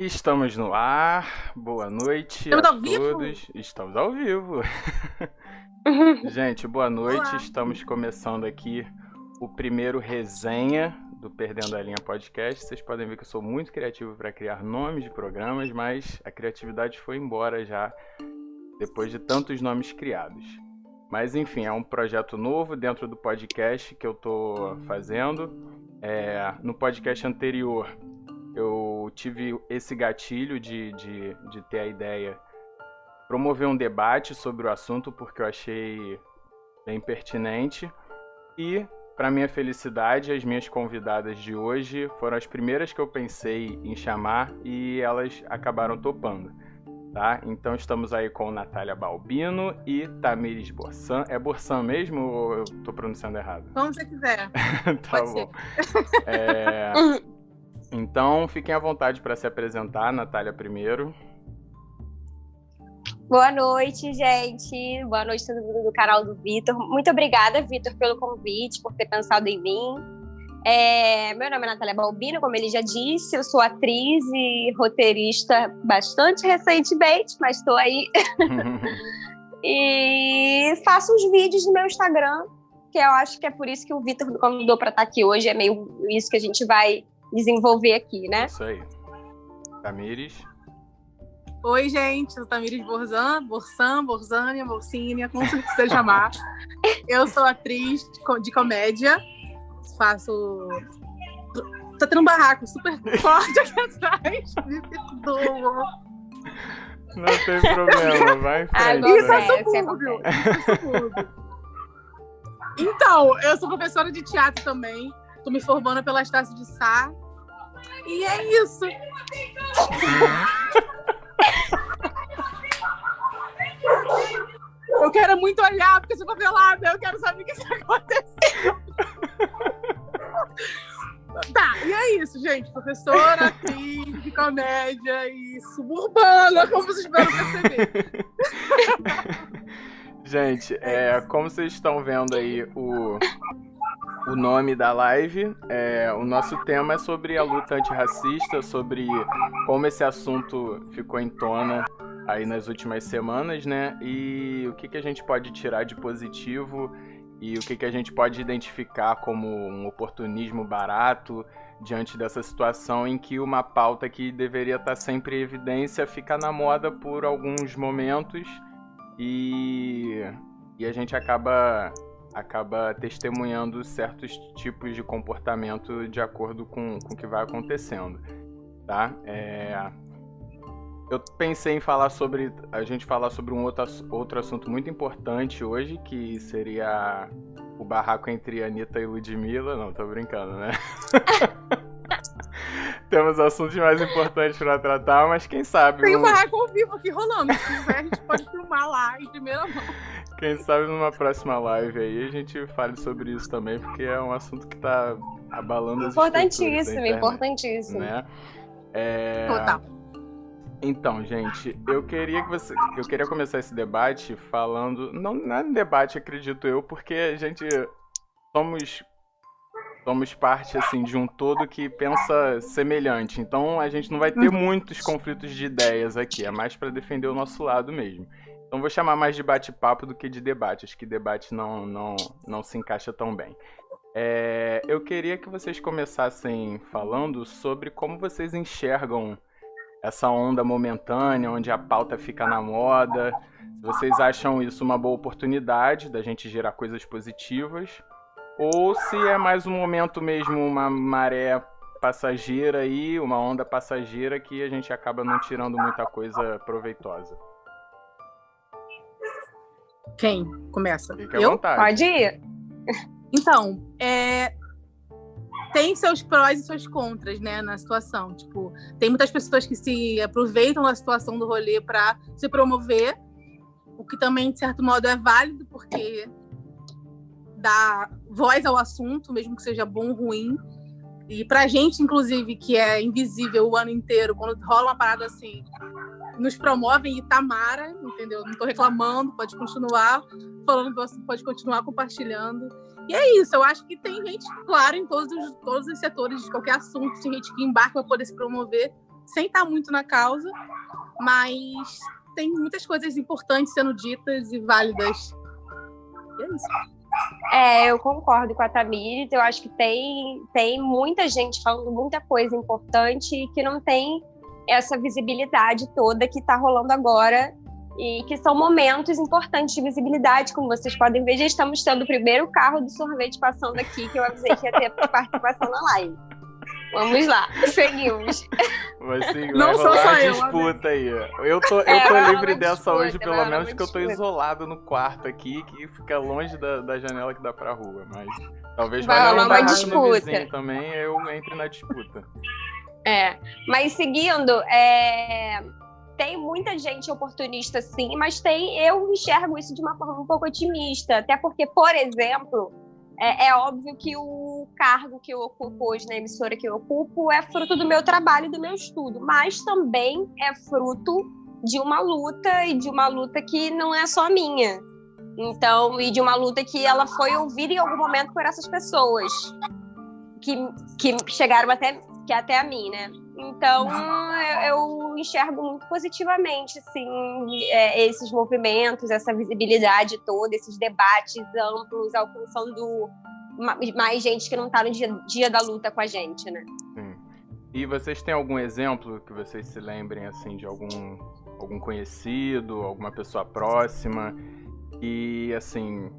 Estamos no ar. Boa noite Estamos a ao vivo? todos. Estamos ao vivo. Gente, boa noite. Olá. Estamos começando aqui o primeiro resenha do Perdendo a Linha Podcast. Vocês podem ver que eu sou muito criativo para criar nomes de programas, mas a criatividade foi embora já depois de tantos nomes criados. Mas enfim, é um projeto novo dentro do podcast que eu tô fazendo. É, no podcast anterior eu tive esse gatilho de, de, de ter a ideia promover um debate sobre o assunto porque eu achei bem pertinente. E para minha felicidade as minhas convidadas de hoje foram as primeiras que eu pensei em chamar e elas acabaram topando tá? Então estamos aí com Natália Balbino e Tamires Borsan. É Borsan mesmo ou eu tô pronunciando errado? Como você quiser. tá Pode bom. É, então, fiquem à vontade para se apresentar, Natália primeiro. Boa noite, gente. Boa noite todo mundo do canal do Vitor. Muito obrigada, Vitor, pelo convite, por ter pensado em mim. É, meu nome é Natália Balbino, como ele já disse, eu sou atriz e roteirista bastante recentemente, mas estou aí. E faço uns vídeos no meu Instagram, que eu acho que é por isso que o Vitor me convidou para estar aqui hoje. É meio isso que a gente vai desenvolver aqui, né? Isso aí. Tamires. Oi, gente. Eu sou Tamires Borzan, Borsan, Borzânia, Bolsínia, como você quiser chamar. Eu sou atriz de co- de comédia. Faço. Tá tendo um barraco super forte aqui atrás. Me perdoa. Não tem problema, vai em frente. Agora Isso é é, subúrbio. Isso é subúrbio. Então, eu sou professora de teatro também. Tô me formando pela Estácio de Sá. E é isso. Eu quero muito olhar, porque eu sou favelada. Eu quero saber o que está acontecendo. Tá, e é isso, gente. Professora, atriz de comédia e suburbana, como vocês esperam perceber. Gente, é, como vocês estão vendo aí o, o nome da live, é, o nosso tema é sobre a luta antirracista, sobre como esse assunto ficou em tona aí nas últimas semanas, né? E o que, que a gente pode tirar de positivo e o que, que a gente pode identificar como um oportunismo barato diante dessa situação em que uma pauta que deveria estar sempre em evidência fica na moda por alguns momentos e, e a gente acaba acaba testemunhando certos tipos de comportamento de acordo com, com o que vai acontecendo, tá? É, eu pensei em falar sobre a gente falar sobre um outro, outro assunto muito importante hoje, que seria o barraco entre Anitta e Ludmilla. Não, tô brincando, né? Temos assuntos mais importantes pra tratar, mas quem sabe Tem um barraco ao vivo aqui rolando. Se quiser, a gente pode filmar lá em primeira mão. Quem sabe numa próxima live aí a gente fale sobre isso também, porque é um assunto que tá abalando as Importantíssimo, internet, importantíssimo. Né? É, Total. Então, gente, eu queria que você, eu queria começar esse debate falando, não, não é um debate, acredito eu, porque a gente somos somos parte assim de um todo que pensa semelhante. Então a gente não vai ter muitos conflitos de ideias aqui, é mais para defender o nosso lado mesmo. Então vou chamar mais de bate-papo do que de debate. Acho que debate não não não se encaixa tão bem. É, eu queria que vocês começassem falando sobre como vocês enxergam essa onda momentânea, onde a pauta fica na moda. Se vocês acham isso uma boa oportunidade da gente gerar coisas positivas, ou se é mais um momento mesmo, uma maré passageira aí, uma onda passageira que a gente acaba não tirando muita coisa proveitosa. Quem começa? Fique à Eu? vontade. Pode ir? Então, é, tem seus prós e seus contras, né, na situação. Tipo, tem muitas pessoas que se aproveitam da situação do rolê para se promover, o que também, de certo modo, é válido, porque dá voz ao assunto, mesmo que seja bom ou ruim. E pra gente, inclusive, que é invisível o ano inteiro, quando rola uma parada assim, nos promovem e Tamara, entendeu? Não tô reclamando, pode continuar falando, pode continuar compartilhando. E é isso, eu acho que tem gente, claro, em todos os, todos os setores de qualquer assunto, tem gente que embarca para poder se promover, sem estar muito na causa, mas tem muitas coisas importantes sendo ditas e válidas. E é isso. É, eu concordo com a Tamires. Eu acho que tem, tem muita gente falando muita coisa importante e que não tem essa visibilidade toda que está rolando agora e que são momentos importantes de visibilidade, como vocês podem ver, já estamos tendo o primeiro carro do sorvete passando aqui, que eu avisei que ia ter participação na live. Vamos lá, seguimos. Sim, Não sou só eu. disputa aí. Eu tô, eu é, tô livre dessa disputa, hoje, pelo menos porque eu tô isolado no quarto aqui, que fica longe da, da janela que dá pra rua. Mas talvez vai rolar uma disputa. também, eu entre na disputa. É, mas seguindo, é, tem muita gente oportunista sim, mas tem eu enxergo isso de uma forma um pouco otimista, até porque, por exemplo, é, é, óbvio que o cargo que eu ocupo hoje na emissora que eu ocupo é fruto do meu trabalho e do meu estudo, mas também é fruto de uma luta e de uma luta que não é só minha. Então, e de uma luta que ela foi ouvida em algum momento por essas pessoas que, que chegaram até que até a mim, né? Então, eu, eu enxergo muito positivamente, assim, é, esses movimentos, essa visibilidade toda, esses debates amplos, alcançando mais gente que não está no dia, dia da luta com a gente, né? Sim. E vocês têm algum exemplo que vocês se lembrem, assim, de algum, algum conhecido, alguma pessoa próxima e, assim,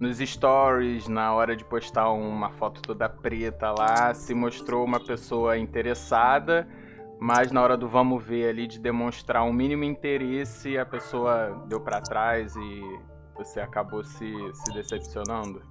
nos stories, na hora de postar uma foto toda preta lá, se mostrou uma pessoa interessada, mas na hora do vamos ver ali de demonstrar um mínimo interesse, a pessoa deu para trás e você acabou se, se decepcionando?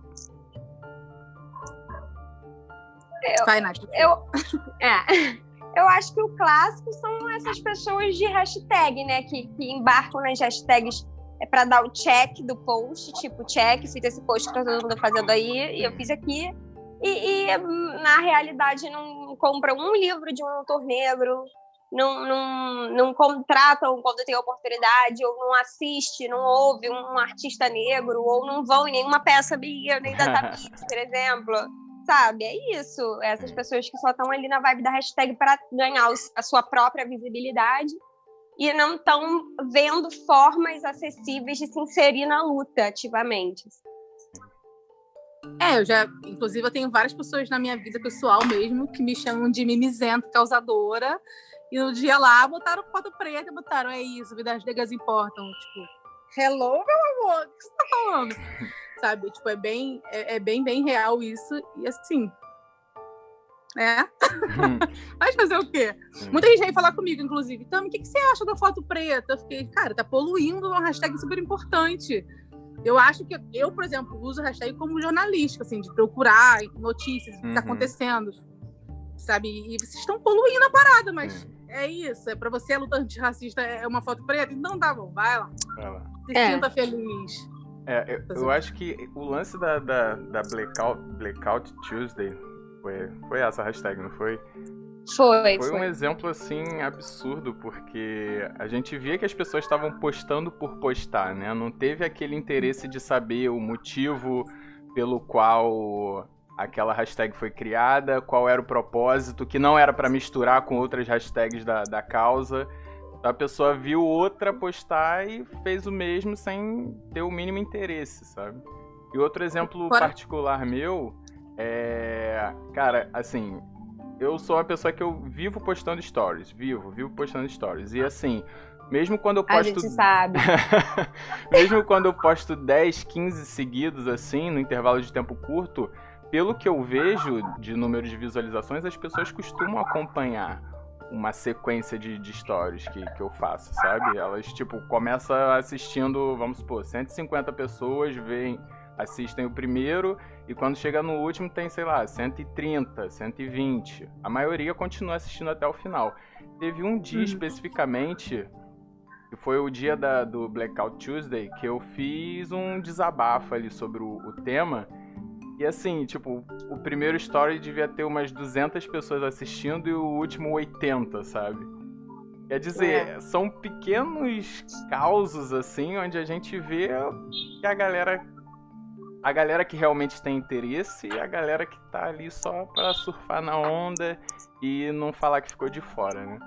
Eu, Vai, Nath. Eu, é, eu acho que o clássico são essas pessoas de hashtag, né? Que, que embarcam nas hashtags é para dar o check do post, tipo, check, fiz esse post que tá todo mundo fazendo aí, e eu fiz aqui. E, e na realidade não compram um livro de um autor negro, não, não, não contratam quando tem oportunidade, ou não assiste, não ouve um artista negro, ou não vão em nenhuma peça minha, nem da Tamix, por exemplo. Sabe? É isso. Essas pessoas que só estão ali na vibe da hashtag para ganhar a sua própria visibilidade e não estão vendo formas acessíveis de se inserir na luta ativamente. É, eu já, inclusive, eu tenho várias pessoas na minha vida pessoal mesmo que me chamam de mimizenta, causadora, e no dia lá botaram foto preta, botaram, é isso, vidas negras importam. Tipo, hello, meu amor, o que você tá falando? Sabe, tipo, é bem, é, é bem, bem real isso, e assim, é. Hum. Mas fazer o quê? Hum. Muita gente veio falar comigo, inclusive. Tami, o que, que você acha da foto preta? Eu fiquei, cara, tá poluindo uma hashtag super importante. Eu acho que eu, por exemplo, uso a hashtag como jornalística, assim, de procurar notícias, o que tá uhum. acontecendo. Sabe? E vocês estão poluindo a parada, mas uhum. é isso. É pra você a luta antirracista é uma foto preta? Então tá bom, vai lá. Vai lá. Se é. sinta feliz. É, eu, eu acho que o lance da, da, da Blackout, Blackout Tuesday foi, foi essa a hashtag, não foi? Foi, foi. Foi um exemplo, assim, absurdo, porque a gente via que as pessoas estavam postando por postar, né? Não teve aquele interesse de saber o motivo pelo qual aquela hashtag foi criada, qual era o propósito, que não era para misturar com outras hashtags da, da causa. A pessoa viu outra postar e fez o mesmo sem ter o mínimo interesse, sabe? E outro exemplo particular meu é. Cara, assim. Eu sou uma pessoa que eu vivo postando stories. Vivo, vivo postando stories. E assim, mesmo quando eu posto. A gente sabe. mesmo quando eu posto 10, 15 seguidos, assim, no intervalo de tempo curto, pelo que eu vejo de número de visualizações, as pessoas costumam acompanhar uma sequência de, de stories que, que eu faço, sabe? Elas, tipo, começam assistindo, vamos supor, 150 pessoas, veem assistem o primeiro e quando chega no último tem, sei lá, 130, 120. A maioria continua assistindo até o final. Teve um dia uhum. especificamente, que foi o dia da, do Blackout Tuesday, que eu fiz um desabafo ali sobre o, o tema. E assim, tipo, o primeiro story devia ter umas 200 pessoas assistindo e o último 80, sabe? Quer dizer, é. são pequenos causos, assim, onde a gente vê que a galera a galera que realmente tem interesse e a galera que tá ali só pra surfar na onda e não falar que ficou de fora, né?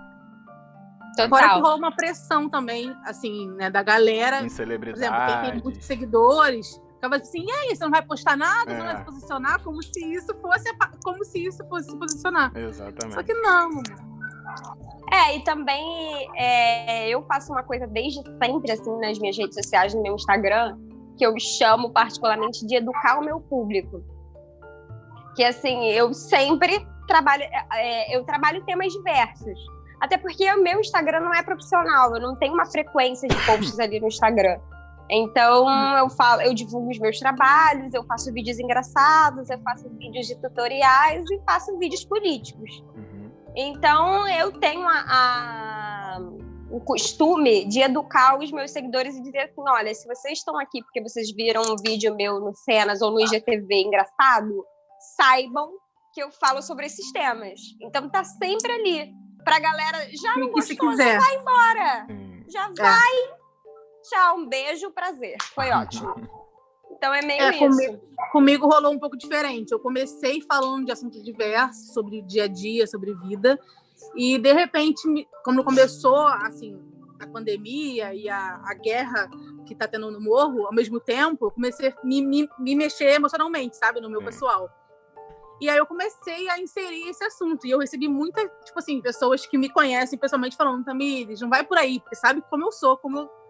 Total. Fora que rola uma pressão também, assim, né, da galera. Em Por celebridade. exemplo, quem tem muitos seguidores, acaba assim, e aí, você não vai postar nada, você não vai É. se posicionar, como se isso fosse como se isso fosse se posicionar. Exatamente. Só que não. É, e também é, eu faço uma coisa desde sempre, assim, nas minhas redes sociais, no meu Instagram, que eu chamo particularmente de educar o meu público. Que, assim, eu sempre trabalho, é, eu trabalho temas diversos. Até porque o meu Instagram não é profissional, eu não tenho uma frequência de posts ali no Instagram. Então, eu falo, eu divulgo os meus trabalhos, eu faço vídeos engraçados, eu faço vídeos de tutoriais e faço vídeos políticos. Uhum. Então, eu tenho a, a- o costume de educar os meus seguidores e dizer assim: olha, se vocês estão aqui porque vocês viram um vídeo meu no Cenas ou no IGTV engraçado, saibam que eu falo sobre esses temas. Então, tá sempre ali. Pra galera, já não gostou, quiser. vai embora. Já vai. Tchau, um beijo, prazer. Foi ótimo. Então, é meio É, isso. comigo, comigo rolou um pouco diferente. Eu comecei falando de assuntos diversos, sobre dia a dia, sobre vida. E, de repente, quando começou, assim, a pandemia e a, a guerra que tá tendo no morro, ao mesmo tempo, eu comecei a me, me, me mexer emocionalmente, sabe? No meu Sim. pessoal. E aí eu comecei a inserir esse assunto. E eu recebi muitas, tipo assim, pessoas que me conhecem pessoalmente falando, Tamires, não vai por aí, porque sabe como eu sou, como eu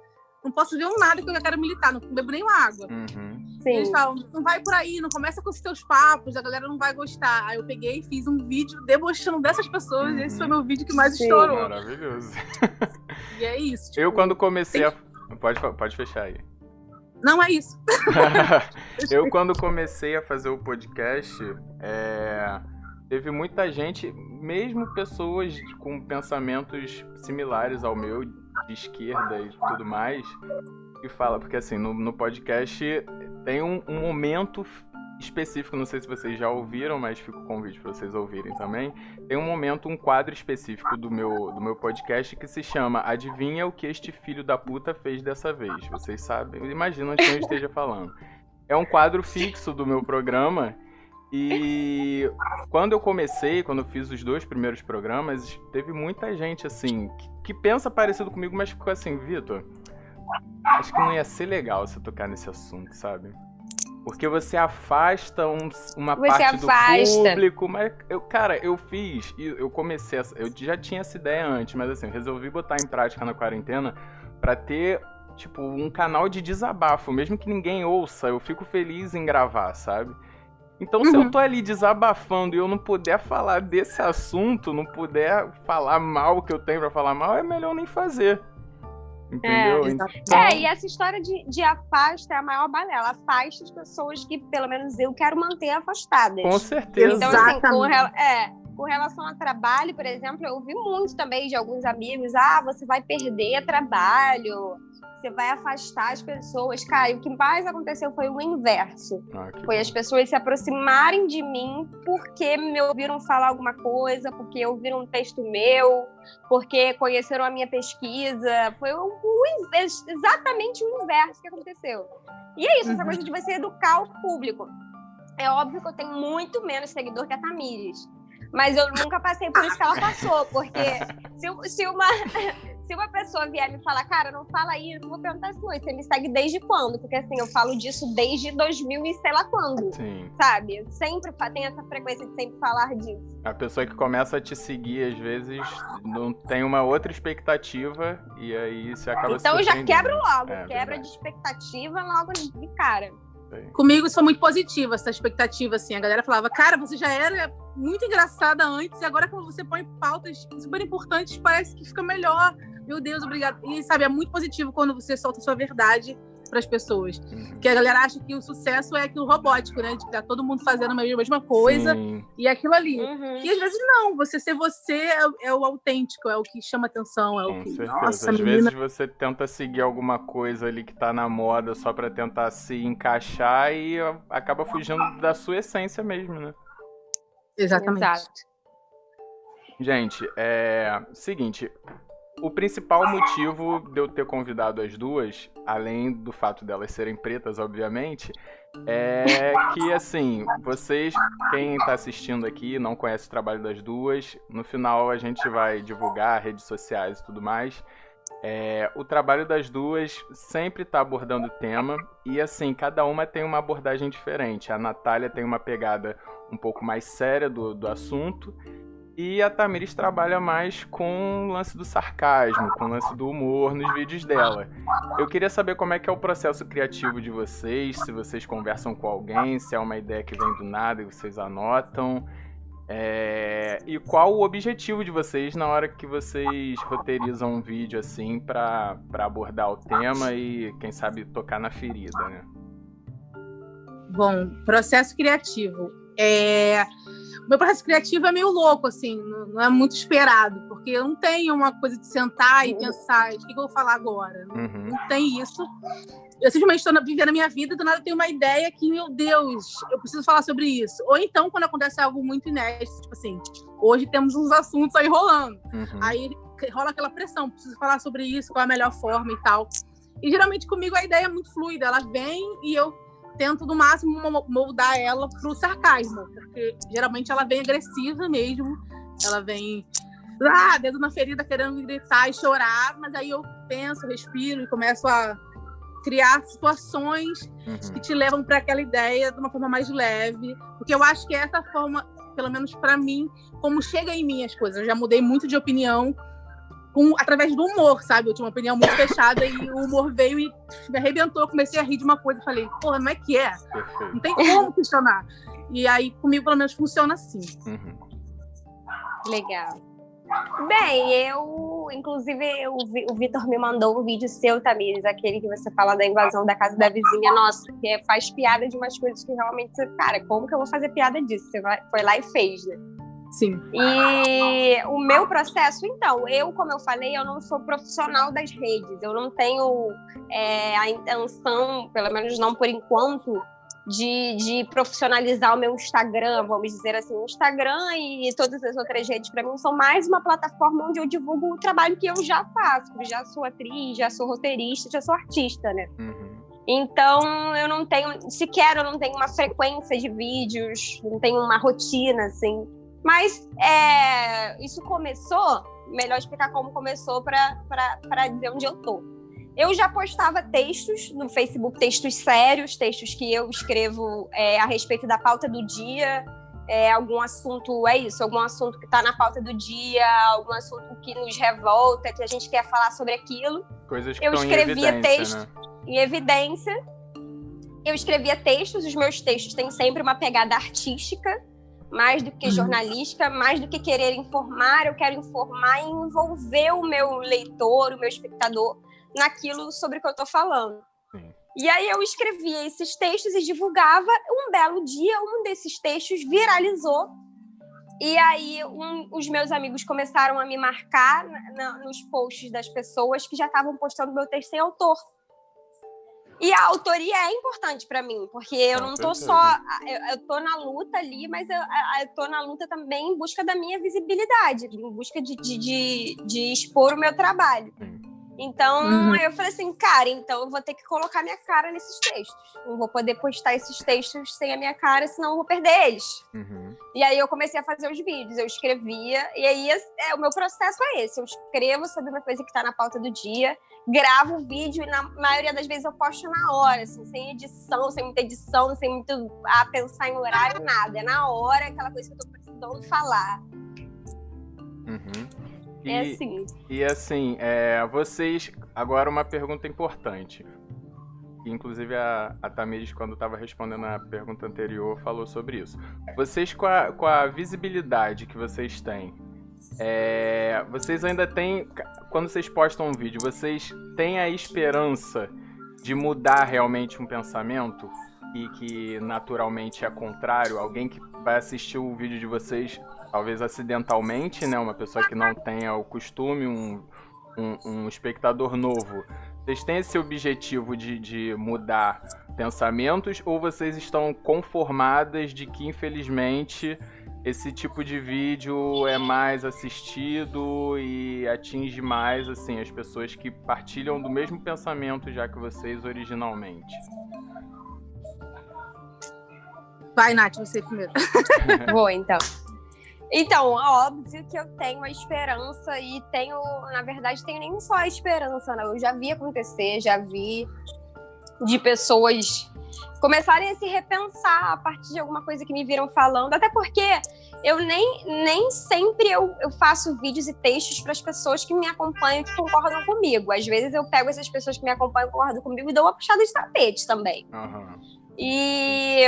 não posso ver um nada que eu já quero militar, não bebo nem uma água. Uhum. Sim. Eles falam, não vai por aí, não começa com os teus papos, a galera não vai gostar. Aí eu peguei e fiz um vídeo debochando dessas pessoas, e esse foi meu vídeo que mais Sim. estourou. Maravilhoso. E é isso. tipo, Eu, quando comecei a. Pode, pode fechar aí. Não é isso. eu, quando comecei a fazer o podcast, é, teve muita gente, mesmo pessoas com pensamentos similares ao meu, de esquerda e tudo mais, que fala, porque assim, no, no podcast tem um, um momento específico, não sei se vocês já ouviram, mas fica o convite para vocês ouvirem também. Tem um momento, um quadro específico do meu, do meu podcast que se chama Adivinha o que este filho da puta fez dessa vez. Vocês sabem, imaginam de quem eu esteja falando. É um quadro fixo do meu programa. E quando eu comecei, quando eu fiz os dois primeiros programas, teve muita gente assim que, que pensa parecido comigo, mas ficou assim, Vitor, acho que não ia ser legal você tocar nesse assunto, sabe? Porque você afasta um- uma Você parte afasta. do público, mas eu, cara, eu fiz, eu comecei, essa- eu já tinha essa ideia antes, mas assim, resolvi botar em prática na quarentena pra ter tipo um canal de desabafo, mesmo que ninguém ouça, eu fico feliz em gravar, sabe? Então, se Uhum. eu tô ali desabafando e eu não puder falar desse assunto, não puder falar mal o que eu tenho pra falar mal, é melhor nem fazer. Entendeu? Exato. Então, É, e essa história de, de afasta é a maior balela. Afasta as pessoas que, pelo menos eu, quero manter afastadas. com certeza. Então, assim, com, é, com relação a trabalho, por exemplo, eu ouvi muito também de alguns amigos: ah, você vai perder trabalho, você vai afastar as pessoas. Cara, e o que mais aconteceu foi o inverso. Ah, Foi as pessoas se aproximarem de mim porque me ouviram falar alguma coisa, porque ouviram um texto meu, porque conheceram a minha pesquisa. Foi o, o exatamente o inverso que aconteceu. E é isso, essa Uhum. coisa de você educar o público. É óbvio que eu tenho muito menos seguidor que a Tamires. Mas eu nunca passei por isso que ela passou, porque se, se uma, se uma pessoa vier me falar, cara, não fala aí, eu vou perguntar assim, "Oi, você me segue desde quando? Porque assim, eu falo disso desde 2000 e sei lá quando, Sim. sabe? Eu sempre tenho essa frequência de sempre falar disso. A pessoa que começa a te seguir, às vezes, não tem uma outra expectativa e aí você acaba Então eu já quebro logo, É, quebra verdade. de expectativa logo de cara. Comigo isso foi muito positivo, essa expectativa, assim. A galera falava, cara, você já era muito engraçada antes, e agora quando você põe pautas super importantes, parece que fica melhor. Meu Deus, obrigada. E, sabe, é muito positivo quando você solta a sua verdade para as pessoas. Uhum. Porque a galera acha que o sucesso é aquilo robótico, né? De que tá todo mundo fazendo a mesma coisa Sim. e aquilo ali. Uhum. E às vezes não, você ser você é, o- é o autêntico, é o que chama atenção, é Com o que. certeza. Nossa, Às menina. vezes você tenta seguir alguma coisa ali que tá na moda só pra tentar se encaixar e acaba fugindo da sua essência mesmo, né? Exatamente. Exato. Gente, é. Seguinte. O principal motivo de eu ter convidado as duas, além do fato delas serem pretas, obviamente, é que, assim, vocês, quem está assistindo aqui, não conhece o trabalho das duas, no final a gente vai divulgar redes sociais e tudo mais. É, o trabalho das duas sempre está abordando o tema e assim, cada uma tem uma abordagem diferente. A Natália tem uma pegada um pouco mais séria do, do assunto e a Tamiris trabalha mais com o lance do sarcasmo, com o lance do humor nos vídeos dela. Eu queria saber como é que é o processo criativo de vocês, se vocês conversam com alguém, se é uma ideia que vem do nada e vocês anotam. É... E qual o objetivo de vocês na hora que vocês roteirizam um vídeo assim para abordar o tema e, quem sabe, tocar na ferida, né? Bom, processo criativo. É... O meu processo criativo é meio louco, assim, não é muito esperado, porque eu não tenho uma coisa de sentar e pensar, o que eu vou falar agora? Uhum. Não tem isso eu simplesmente estou vivendo a minha vida e do nada eu tenho uma ideia que, meu Deus, eu preciso falar sobre isso. Ou então, quando acontece algo muito inédito, tipo assim, hoje temos uns assuntos aí rolando. Uhum. Aí rola aquela pressão, preciso falar sobre isso, qual é a melhor forma e tal. E geralmente comigo a ideia é muito fluida, ela vem e eu tento do máximo moldar ela pro sarcasmo, porque geralmente ela vem agressiva mesmo, ela vem ah, dedo na ferida querendo gritar e chorar, mas aí eu penso, respiro e começo a criar situações uhum. que te levam para aquela ideia de uma forma mais leve, porque eu acho que essa forma, pelo menos para mim, como chega em mim as coisas. Eu já mudei muito de opinião com, através do humor, sabe? Eu tinha uma opinião muito fechada e o humor veio e me arrebentou. Comecei a rir de uma coisa e falei, porra, não é que é? Não tem como questionar. E aí, comigo, pelo menos, funciona assim. Uhum. Legal. Bem, eu, inclusive, eu, o Vitor me mandou um vídeo seu, Tamires, aquele que você fala da invasão da casa da vizinha, nossa, que é, faz piada de umas coisas que realmente, cara, como que eu vou fazer piada disso? Você vai, foi lá e fez, né? Sim. E o meu processo, então, eu, como eu falei, eu não sou profissional das redes, eu não tenho é, a intenção, pelo menos não por enquanto, de, de profissionalizar o meu Instagram, vamos dizer assim. O Instagram e todas as outras redes, para mim, são mais uma plataforma onde eu divulgo o trabalho que eu já faço. Já sou atriz, já sou roteirista, já sou artista, né? Uhum. Então, eu não tenho, sequer eu não tenho uma frequência de vídeos, não tenho uma rotina, assim. Mas é, isso começou, melhor explicar como começou para dizer onde eu tô. Eu já postava textos no Facebook, textos sérios, textos que eu escrevo é, a respeito da pauta do dia, é, algum assunto, é isso, algum assunto que está na pauta do dia, algum assunto que nos revolta, que a gente quer falar sobre aquilo. Coisas que eu escrevia em texto né? em evidência. Eu escrevia textos, os meus textos têm sempre uma pegada artística, mais do que uhum. jornalística, mais do que querer informar, eu quero informar e envolver o meu leitor, o meu espectador naquilo sobre o que eu estou falando. Sim. E aí eu escrevia esses textos e divulgava. Um belo dia, um desses textos viralizou. E aí um, os meus amigos começaram a me marcar na, nos posts das pessoas que já estavam postando meu texto sem autor. E a autoria é importante para mim, porque eu não tô só. Eu, eu tô na luta ali, mas eu, eu tô na luta também em busca da minha visibilidade, em busca de, de, de, de expor o meu trabalho. Então, uhum. eu falei assim, cara, então eu vou ter que colocar minha cara nesses textos. Não vou poder postar esses textos sem a minha cara, senão eu vou perder eles. Uhum. E aí eu comecei a fazer os vídeos, eu escrevia, e aí é, o meu processo é esse. Eu escrevo sobre uma coisa que está na pauta do dia, gravo o vídeo e na maioria das vezes eu posto na hora, assim, sem edição, sem muita edição, sem muito a pensar em horário, nada. É na hora aquela coisa que eu tô precisando falar. Uhum. É e, é assim. E assim, é, vocês. Agora uma pergunta importante. Inclusive a, a Tamires, quando estava respondendo a pergunta anterior, falou sobre isso. Vocês, com a, com a visibilidade que vocês têm, é, vocês ainda têm. Quando vocês postam um vídeo, vocês têm a esperança de mudar realmente um pensamento? E que naturalmente é contrário? Alguém que vai assistir o vídeo de vocês talvez acidentalmente, né? Uma pessoa que não tenha o costume, um, um, um espectador novo. Vocês têm esse objetivo de, de mudar pensamentos ou vocês estão conformadas de que, infelizmente, esse tipo de vídeo é mais assistido e atinge mais assim as pessoas que partilham do mesmo pensamento já que vocês originalmente? Vai, Nath, você primeiro. Vou, então. Então, óbvio que eu tenho a esperança e tenho, na verdade, tenho nem só a esperança, não. Eu já vi acontecer, já vi de pessoas começarem a se repensar a partir de alguma coisa que me viram falando, até porque eu nem, nem sempre eu, eu faço vídeos e textos para as pessoas que me acompanham e que concordam comigo. Às vezes eu pego essas pessoas que me acompanham e concordam comigo e dou uma puxada de tapete também. Uhum. E,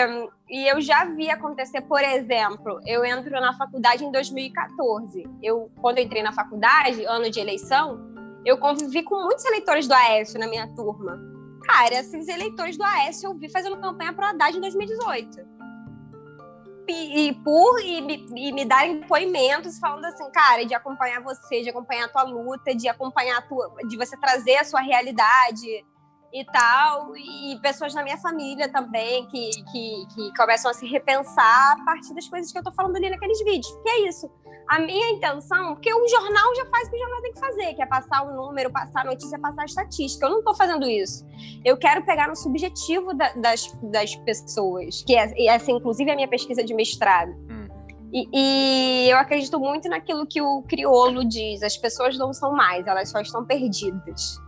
e eu já vi acontecer, por exemplo, eu entro na faculdade em 2014. Eu, quando eu entrei na faculdade, ano de eleição, eu convivi com muitos eleitores do Aécio na minha turma. Cara, esses eleitores do Aécio eu vi fazendo campanha para o Haddad em 2018. E, e por e me, e me darem depoimentos falando assim, cara, de acompanhar você, de acompanhar a tua luta, de acompanhar a tua, de você trazer a sua realidade, e tal, e pessoas na minha família também que, que, que começam a se repensar a partir das coisas que eu tô falando ali naqueles vídeos. Que é isso. A minha intenção, porque o jornal já faz o que o jornal tem que fazer, que é passar o número, passar a notícia, passar a estatística. Eu não tô fazendo isso. Eu quero pegar no subjetivo da, das, das pessoas, que é, essa, inclusive, é a minha pesquisa de mestrado. Hum. E, e, eu acredito muito naquilo que o criolo diz: as pessoas não são mais, elas só estão perdidas.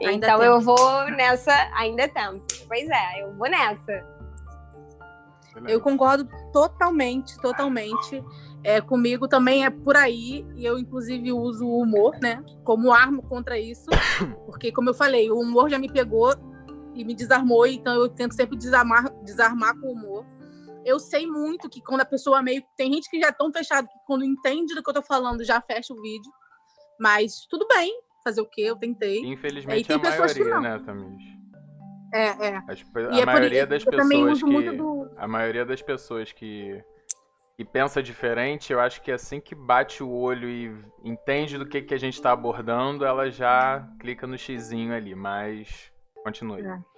Ainda então eu vou nessa. Ainda é tempo. Pois é, eu vou nessa. Eu concordo totalmente, totalmente. É, comigo também é por aí, e eu inclusive uso o humor, né, como arma contra isso, porque como eu falei, o humor já me pegou e me desarmou, então eu tento sempre desarmar, desarmar com o humor. Eu sei muito que quando a pessoa meio tem gente que já é tão fechado que quando entende do que eu tô falando já fecha o vídeo, mas tudo bem, fazer o quê? Eu tentei. Infelizmente é, a maioria, né, Tamis? É, é. As, a é maioria das pessoas que. Do... A maioria das pessoas que. E pensa diferente, eu acho que assim que bate o olho e entende do que, que a gente está abordando, ela já clica no xizinho ali, mas continue. É.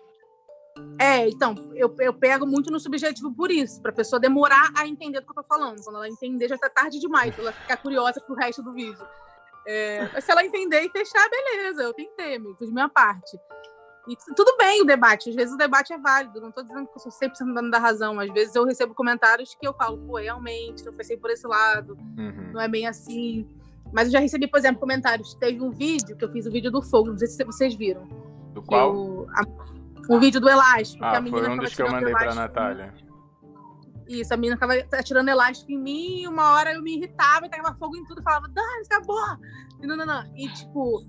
É, então, eu, eu pego muito no subjetivo por isso, pra pessoa demorar a entender do que eu tô falando. Quando ela entender, já tá tarde demais, ela ficar curiosa pro resto do vídeo. É, se ela entender e fechar, beleza, eu tentei, amigo, fiz minha parte. E tudo bem o debate, às vezes o debate é válido, não estou dizendo que eu sou sempre dando da razão, às vezes eu recebo comentários que eu falo, pô, realmente, eu pensei por esse lado, uhum. não é bem assim. Mas eu já recebi, por exemplo, comentários. Teve um vídeo que eu fiz o vídeo do fogo, não sei se vocês viram. Do qual? Eu, a, um vídeo do elástico. Ah, que a menina foi um dos que eu mandei pra Natália. Isso, a menina ficava atirando elástico em mim, e uma hora eu me irritava e tacava fogo em tudo, falava, Dani, acabou! E, não, não, não. e tipo,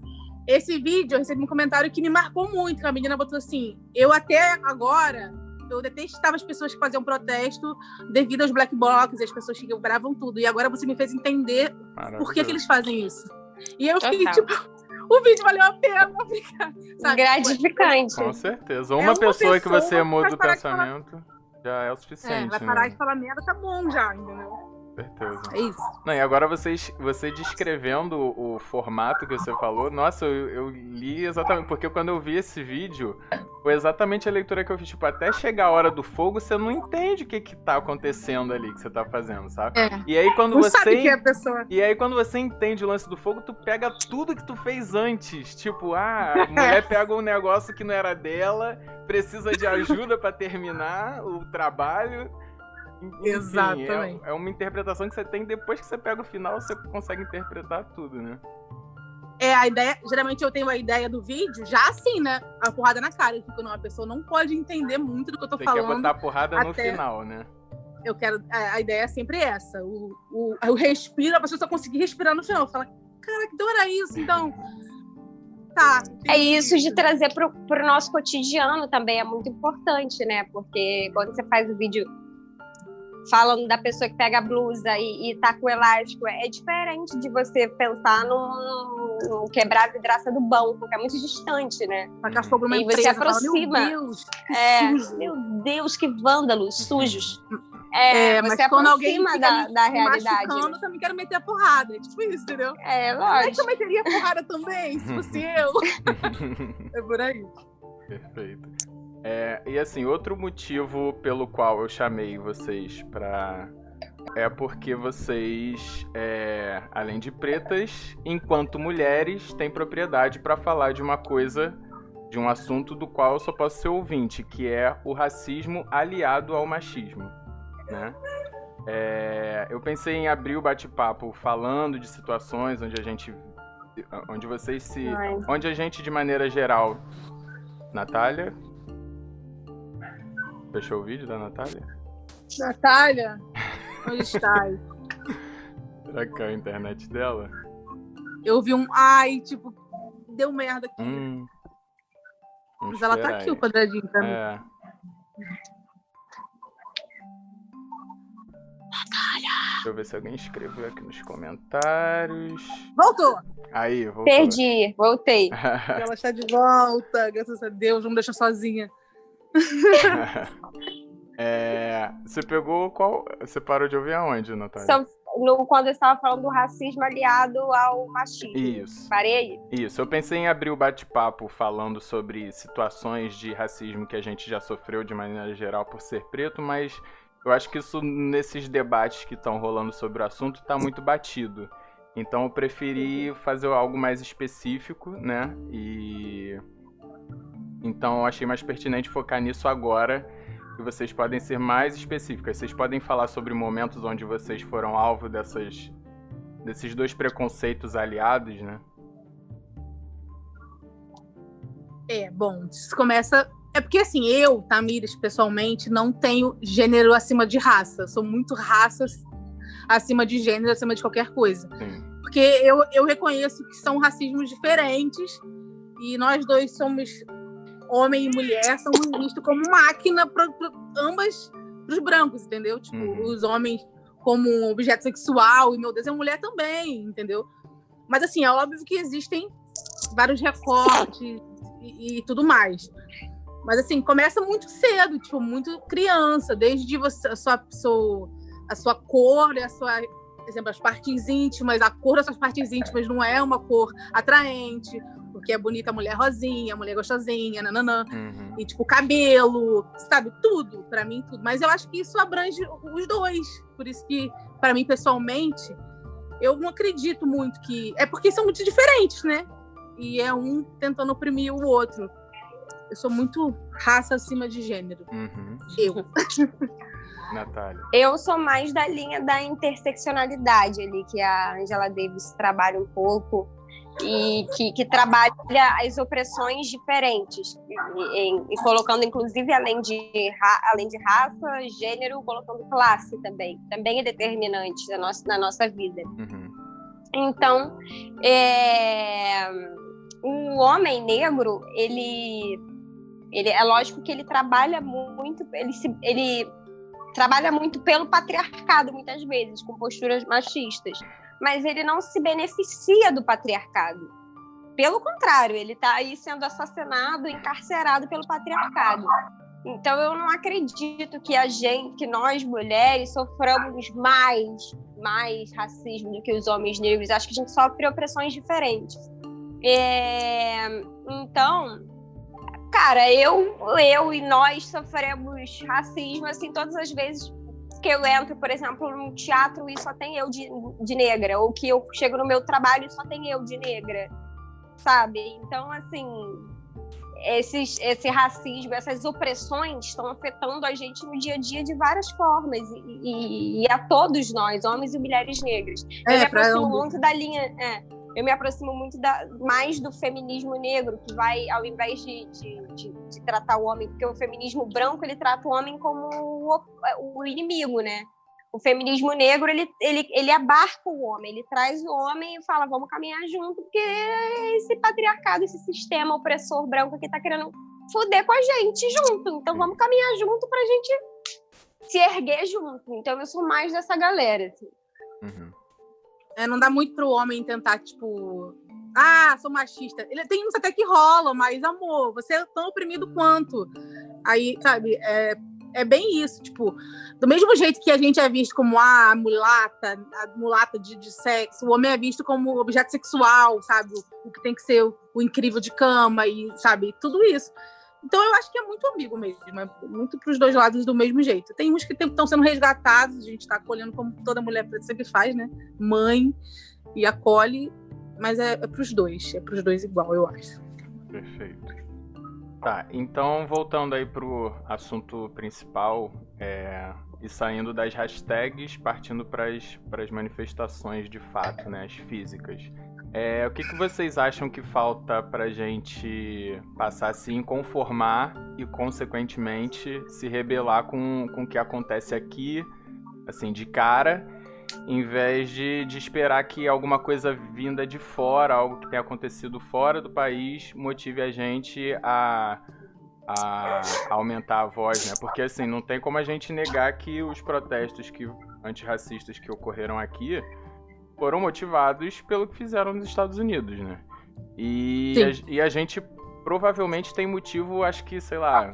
esse vídeo eu recebi um comentário que me marcou muito, que a menina botou assim, eu até agora, eu detestava as pessoas que faziam protesto devido aos black blocs, as pessoas que quebravam tudo, e agora você me fez entender por que, que eles fazem isso. E eu fiquei, Total. tipo, o vídeo valeu a pena, sabe? Gratificante. Com certeza. Uma, é uma pessoa, pessoa, que você muda o pensamento já é o suficiente. É, vai parar né? de falar merda, tá bom já, entendeu? Certeza. É isso. Não, e agora vocês, você descrevendo o, formato que você falou, nossa, eu, eu, li exatamente, porque quando eu vi esse vídeo, foi exatamente a leitura que eu fiz. Tipo, até chegar a hora do fogo, você não entende o que que tá acontecendo ali, que você tá fazendo, sabe? É. E aí quando não você. É a pessoa. E aí quando você entende o lance do fogo, tu pega tudo que tu fez antes. Tipo, ah, a mulher pega um negócio que não era dela, precisa de ajuda para terminar o trabalho. Enfim, Exatamente. É, é, uma interpretação que você tem depois que você pega o final, você consegue interpretar tudo, né? É, a ideia. Geralmente eu tenho a ideia do vídeo já assim, né? A porrada na cara. Porque não, a pessoa não pode entender muito do que eu tô você falando. Você quer botar a porrada até... no final, né? Eu quero. A, a, ideia é sempre essa. O, o, o respiro, a pessoa só conseguir respirar no final. Fala, cara, que dor é isso? Então. Tá, é isso de trazer pro, pro nosso cotidiano também é muito importante, né? Porque quando você faz o vídeo falando da pessoa que pega a blusa e, e tá com elástico. É diferente de você pensar num, num quebrar a vidraça do banco, que é muito distante, né? Tacar fogo numa e empresa, você aproxima. Fala, meu Deus, que é, sujo. Meu Deus, que vândalos, sujos. É, é mas quando alguém da, da realidade. Né? Eu também quero meter a porrada. É tipo isso, entendeu? É, lógico. É que eu meteria a porrada também, se fosse eu. é por aí. Perfeito. É, e assim, outro motivo pelo qual eu chamei vocês para é porque vocês, é, além de pretas, enquanto mulheres, têm propriedade para falar de uma coisa, de um assunto do qual eu só posso ser ouvinte, que é o racismo aliado ao machismo, né? É, eu pensei em abrir o bate-papo falando de situações onde a gente, onde vocês se, onde a gente de maneira geral, Natália, fechou o vídeo da Natália? Natália, Onde estás? Será que é a internet dela? Eu vi um ai, tipo, deu merda aqui. Hum. Mas ela tá aqui, aí. o quadradinho também. É. Deixa eu ver se alguém escreveu aqui nos comentários. Voltou! Aí, voltou. Perdi, voltei. ela está de volta, graças a Deus, não me deixa sozinha. É, você pegou qual. Você parou de ouvir aonde, Natália? São, no, quando eu estava falando do racismo aliado ao machismo. Isso. Parei? Isso. Eu pensei em abrir o bate-papo falando sobre situações de racismo que a gente já sofreu de maneira geral por ser preto, mas eu acho que isso, nesses debates que estão rolando sobre o assunto, está muito batido. Então eu preferi fazer algo mais específico, né? E. Então eu achei mais pertinente focar nisso agora que vocês podem ser mais específicas. Vocês podem falar sobre momentos onde vocês foram alvo dessas, desses dois preconceitos aliados, né? É, bom, isso começa. É porque assim, eu, Tamires, pessoalmente, não tenho gênero acima de raça. sou muito raças acima de gênero, acima de qualquer coisa. Sim. Porque eu, eu reconheço que são racismos diferentes e nós dois somos homem e mulher são vistos como máquina para ambas os brancos, entendeu? Tipo, uhum. os homens como um objeto sexual e meu Deus, a mulher também, entendeu? Mas assim, é óbvio que existem vários recortes e, e tudo mais. Mas assim, começa muito cedo, tipo, muito criança, desde você, a sua, sua, a sua cor, a sua, por exemplo, as partes íntimas, a cor das suas partes íntimas não é uma cor atraente, porque é bonita a mulher rosinha, a mulher gostosinha, nananã. Uhum. E, tipo, cabelo, sabe? Tudo, para mim, tudo. Mas eu acho que isso abrange os dois. Por isso que, para mim, pessoalmente, eu não acredito muito que. É porque são muito diferentes, né? E é um tentando oprimir o outro. Eu sou muito raça acima de gênero. Uhum. Eu. Natália. Eu sou mais da linha da interseccionalidade ali, que a Angela Davis trabalha um pouco e que, que, trabalha as opressões diferentes e, e, e, colocando inclusive além de além de raça, gênero, colocando classe também, também é determinante na nossa na nossa vida. Uhum. Então, é, o homem negro ele ele é lógico que ele trabalha muito, ele se, ele trabalha muito pelo patriarcado muitas vezes com posturas machistas mas ele não se beneficia do patriarcado. Pelo contrário, ele está aí sendo assassinado, encarcerado pelo patriarcado. Então eu não acredito que a gente, que nós mulheres soframos mais, mais racismo do que os homens negros. Acho que a gente sofre opressões diferentes. É... Então, cara, eu, eu e nós sofremos racismo assim todas as vezes que eu entro, por exemplo, num teatro e só tem eu de, de negra, ou que eu chego no meu trabalho e só tem eu de negra, sabe? Então, assim, esses, esse racismo, essas opressões estão afetando a gente no dia a dia de várias formas e, e, e a todos nós, homens e mulheres negras. É, eu me aproximo muito da linha, é, eu me aproximo muito da, mais do feminismo negro, que vai, ao invés de, de, de, de, tratar o homem, porque o feminismo branco ele trata o homem como o, o inimigo, né? O feminismo negro ele, ele, ele abarca o homem, ele traz o homem e fala vamos caminhar junto, porque esse patriarcado, esse sistema opressor branco que está querendo foder com a gente junto. Então vamos caminhar junto para a gente se erguer junto. Então eu sou mais dessa galera. Assim. Uhum. É, não dá muito pro homem tentar, tipo, ah, sou machista. Ele tem uns até que rola, mas amor, você é tão oprimido quanto. Aí, sabe, é, é bem isso, tipo, do mesmo jeito que a gente é visto como ah, a mulata, a mulata de, de sexo, o homem é visto como objeto sexual, sabe? O, o que tem que ser o, o, incrível de cama e, sabe, tudo isso. Então eu acho que é muito amigo mesmo, é muito para os dois lados do mesmo jeito. Tem uns que estão sendo resgatados, a gente está acolhendo como toda mulher sempre faz, né? Mãe e acolhe, mas é, é para os dois, é para os dois igual, eu acho. Perfeito. Tá, então voltando aí pro assunto principal, é, e saindo das hashtags, partindo para as manifestações de fato, né, as físicas. É, o que, que vocês acham que falta para gente passar a se inconformar e, consequentemente, se rebelar com, com o que acontece aqui, assim, de cara, em vez de, de esperar que alguma coisa vinda de fora, algo que tenha acontecido fora do país, motive a gente a a, aumentar a voz, né? Porque assim, não tem como a gente negar que os protestos que, antirracistas que ocorreram aqui foram motivados pelo que fizeram nos Estados Unidos, né? E a, e a gente provavelmente tem motivo, acho que, sei lá,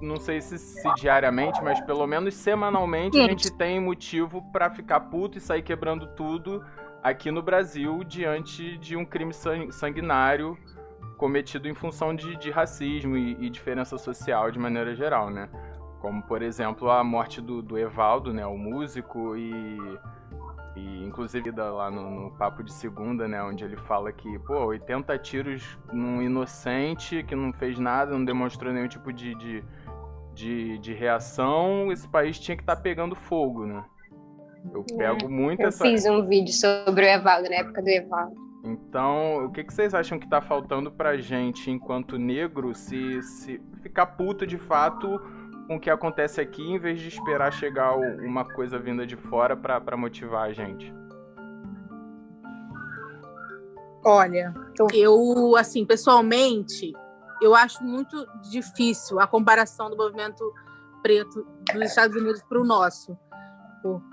não sei se, se diariamente, mas pelo menos semanalmente a gente tem motivo para ficar puto e sair quebrando tudo aqui no Brasil diante de um crime sanguinário cometido em função de, de racismo e, e, diferença social de maneira geral, né? Como, por exemplo, a morte do, do Evaldo, né? O músico e... E inclusive lá no, no, Papo de Segunda, né, onde ele fala que, pô, 80 tiros num inocente que não fez nada, não demonstrou nenhum tipo de, de, de, de reação, esse país tinha que estar tá pegando fogo, né? Eu é, pego muito eu essa. Eu fiz um vídeo sobre o Evaldo, na época do Evaldo. Então, o que, que vocês acham que tá faltando pra gente, enquanto negro, se, se ficar puto de fato com o que acontece aqui, em vez de esperar chegar uma coisa vinda de fora para motivar a gente? Olha, eu, assim, pessoalmente, eu acho muito difícil a comparação do movimento preto dos Estados Unidos para o nosso,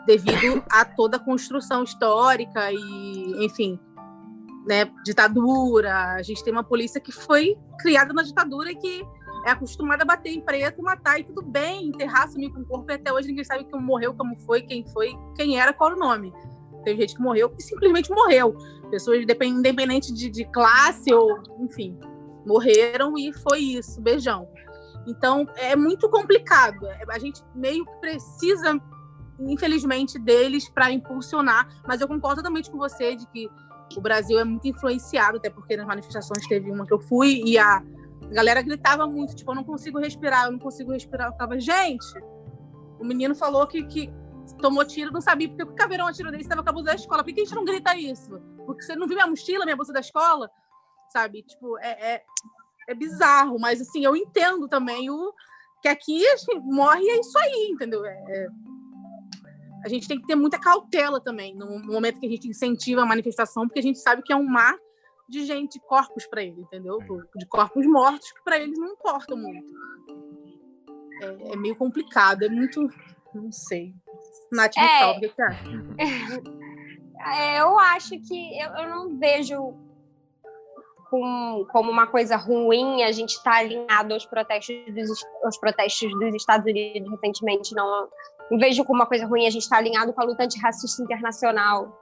devido a toda a construção histórica e, enfim, né, ditadura. A gente tem uma polícia que foi criada na ditadura e que é acostumada a bater em preto, matar e tudo bem, enterrar, sumir com o corpo. E até hoje ninguém sabe como morreu, como foi, quem foi, quem era, qual o nome. Tem gente que morreu e simplesmente morreu. Pessoas independente de, de classe ou, enfim, morreram e foi isso. Beijão. Então é muito complicado. A gente meio que precisa, infelizmente, deles para impulsionar. Mas eu concordo totalmente com você de que o Brasil é muito influenciado, até porque nas manifestações teve uma que eu fui e a galera gritava muito, tipo, eu não consigo respirar, eu não consigo respirar. Eu tava, gente, o menino falou que, que tomou tiro, não sabia porque o caveirão atirou dele, estava com a bolsa da escola. Por que a gente não grita isso? Porque você não viu minha mochila, minha bolsa da escola? Sabe? Tipo, é, é, é bizarro, mas assim, eu entendo também o que aqui a gente morre e é isso aí, entendeu? É, é a gente tem que ter muita cautela também no momento que a gente incentiva a manifestação, porque a gente sabe que é um mar de gente, corpos para ele, entendeu? De corpos mortos que para eles não importam muito. É, é, meio complicado, é muito. Não sei. Nath, me é... o que? É, eu acho que eu, eu não vejo com, como uma coisa ruim a gente estar tá alinhado aos protestos dos, aos protestos dos Estados Unidos recentemente. Não, não vejo como uma coisa ruim a gente estar tá alinhado com a luta antirracista internacional.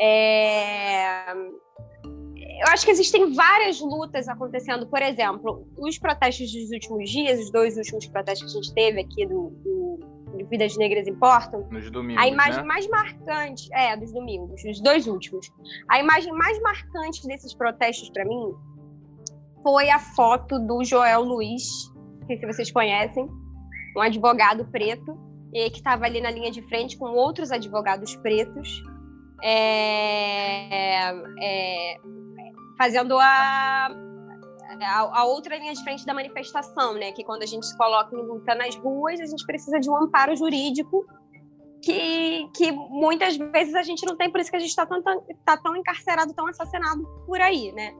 É... Eu acho que existem várias lutas acontecendo. Por exemplo, os protestos dos últimos dias, os dois últimos protestos que a gente teve aqui do, do, do Vidas Negras Importam. Nos domingos, A imagem né? mais marcante, é, dos domingos, os dois últimos. A imagem mais marcante desses protestos para mim foi a foto do Joel Luiz, sei se vocês conhecem, um advogado preto, que estava ali na linha de frente com outros advogados pretos, é, é, fazendo a, a, a, outra linha de frente da manifestação, né? Que quando a gente se coloca em luta nas ruas, a gente precisa de um amparo jurídico que, que muitas vezes a gente não tem, por isso que a gente está tão, tá tão encarcerado, tão assassinado por aí, né?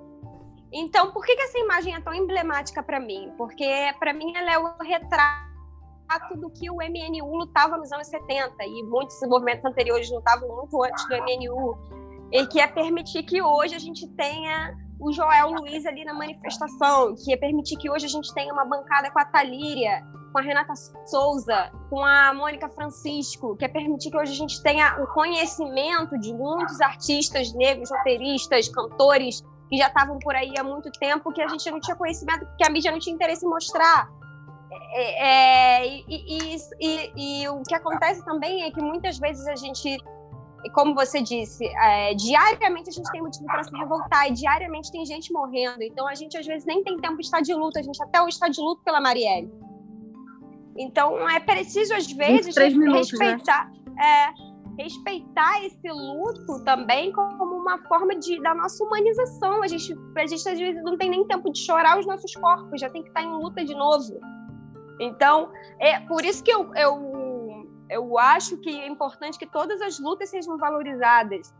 Então, por que, que essa imagem é tão emblemática para mim? Porque, para mim, ela é o retrato do que o MNU lutava nos anos 70 e muitos movimentos anteriores lutavam muito antes do MNU e que é permitir que hoje a gente tenha o Joel Luiz ali na manifestação, que é permitir que hoje a gente tenha uma bancada com a Talíria, com a Renata Souza, com a Mônica Francisco, que é permitir que hoje a gente tenha o conhecimento de muitos artistas negros, roteiristas, cantores que já estavam por aí há muito tempo, que a gente não tinha conhecimento, que a mídia não tinha interesse em mostrar. É, é, e, e, e, e, o que acontece também é que muitas vezes a gente, como você disse, é, diariamente a gente tem motivo para se revoltar e diariamente tem gente morrendo. Então a gente às vezes nem tem tempo de estar de luto, a gente até hoje está de luto pela Marielle. Então é preciso às vezes minutos, né? respeitar, né? respeitar esse luto também como uma forma de da nossa humanização. A gente, a gente às vezes não tem nem tempo de chorar os nossos corpos, já tem que estar em luta de novo. Então, é por isso que eu, eu, eu acho que é importante que todas as lutas sejam valorizadas.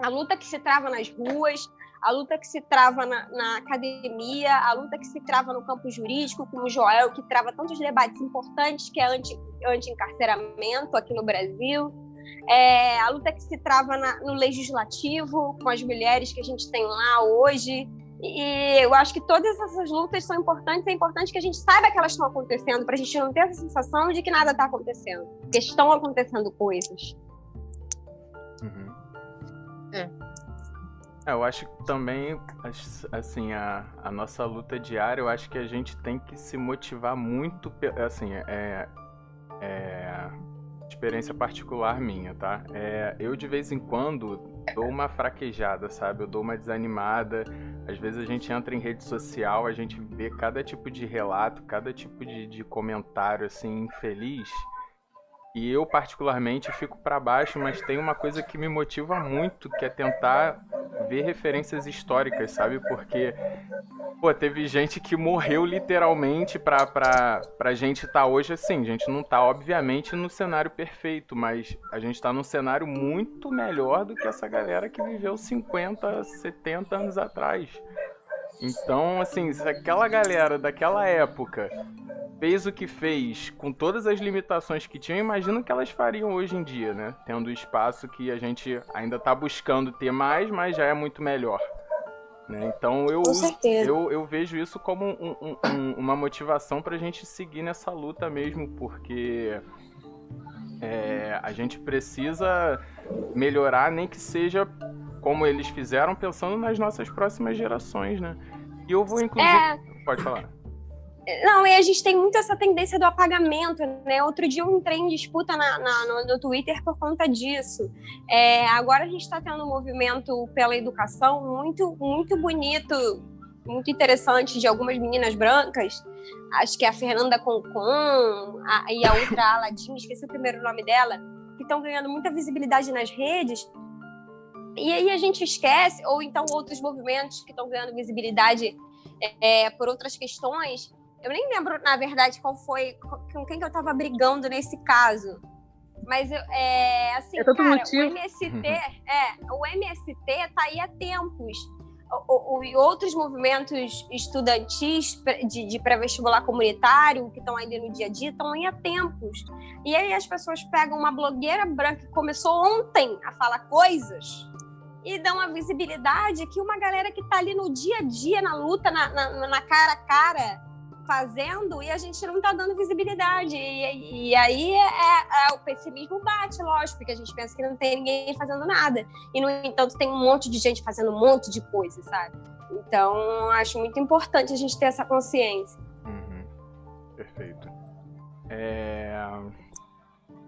A luta que se trava nas ruas, a luta que se trava na, na, academia, a luta que se trava no campo jurídico, como o Joel, que trava tantos debates importantes, que é anti-encarceramento anti aqui no Brasil, é, a luta que se trava na, no legislativo, com as mulheres que a gente tem lá hoje, e eu acho que todas essas lutas são importantes. É importante que a gente saiba que elas estão acontecendo, para a gente não ter essa sensação de que nada está acontecendo. Porque estão acontecendo coisas. Uhum. É. é. Eu acho que também, assim, a, a nossa luta diária, eu acho que a gente tem que se motivar muito, assim, é, é experiência particular minha, tá? É, eu de vez em quando dou uma fraquejada, sabe? Eu dou uma desanimada. Às vezes a gente entra em rede social, a gente vê cada tipo de relato, cada tipo de, de comentário assim infeliz. E eu particularmente fico para baixo, mas tem uma coisa que me motiva muito, que é tentar ver referências históricas, sabe? Porque Pô, teve gente que morreu literalmente pra, pra, pra gente estar tá hoje assim. A gente não tá, obviamente, no cenário perfeito, mas a gente tá num cenário muito melhor do que essa galera que viveu 50, 70 anos atrás. Então, assim, se aquela galera daquela época fez o que fez com todas as limitações que tinham, imagino que elas fariam hoje em dia, né? Tendo o espaço que a gente ainda tá buscando ter mais, mas já é muito melhor. Né? Então eu, eu, eu vejo isso como um, um, um, uma motivação para a gente seguir nessa luta mesmo, porque é, a gente precisa melhorar, nem que seja como eles fizeram, pensando nas nossas próximas gerações, né? E eu vou inclusive. É... Pode falar. Não, e a gente tem muito essa tendência do apagamento, né? Outro dia eu entrei em disputa na, na, no, no, Twitter por conta disso. É, agora a gente está tendo um movimento pela educação muito, muito bonito, muito interessante de algumas meninas brancas. Acho que é a Fernanda Concon a, e a outra Aladim, esqueci o primeiro nome dela, que estão ganhando muita visibilidade nas redes. E aí a gente esquece, ou então outros movimentos que estão ganhando visibilidade é, por outras questões, eu nem lembro, na verdade, qual foi, com quem que eu tava brigando nesse caso. Mas, é, assim, é cara, motivo. o MST, é, o MST tá aí há tempos. O, o, outros movimentos estudantis de, de pré-vestibular comunitário, que estão ali no dia a dia, estão aí há tempos. E aí as pessoas pegam uma blogueira branca que começou ontem a falar coisas e dão a visibilidade que uma galera que está ali no dia a dia, na luta, na, na, na cara a cara, fazendo e a gente não está dando visibilidade. E, e aí é, é, é, o pessimismo bate, lógico, porque a gente pensa que não tem ninguém fazendo nada. E, no entanto, tem um monte de gente fazendo um monte de coisa, sabe? Então, acho muito importante a gente ter essa consciência. Uhum. Perfeito. É...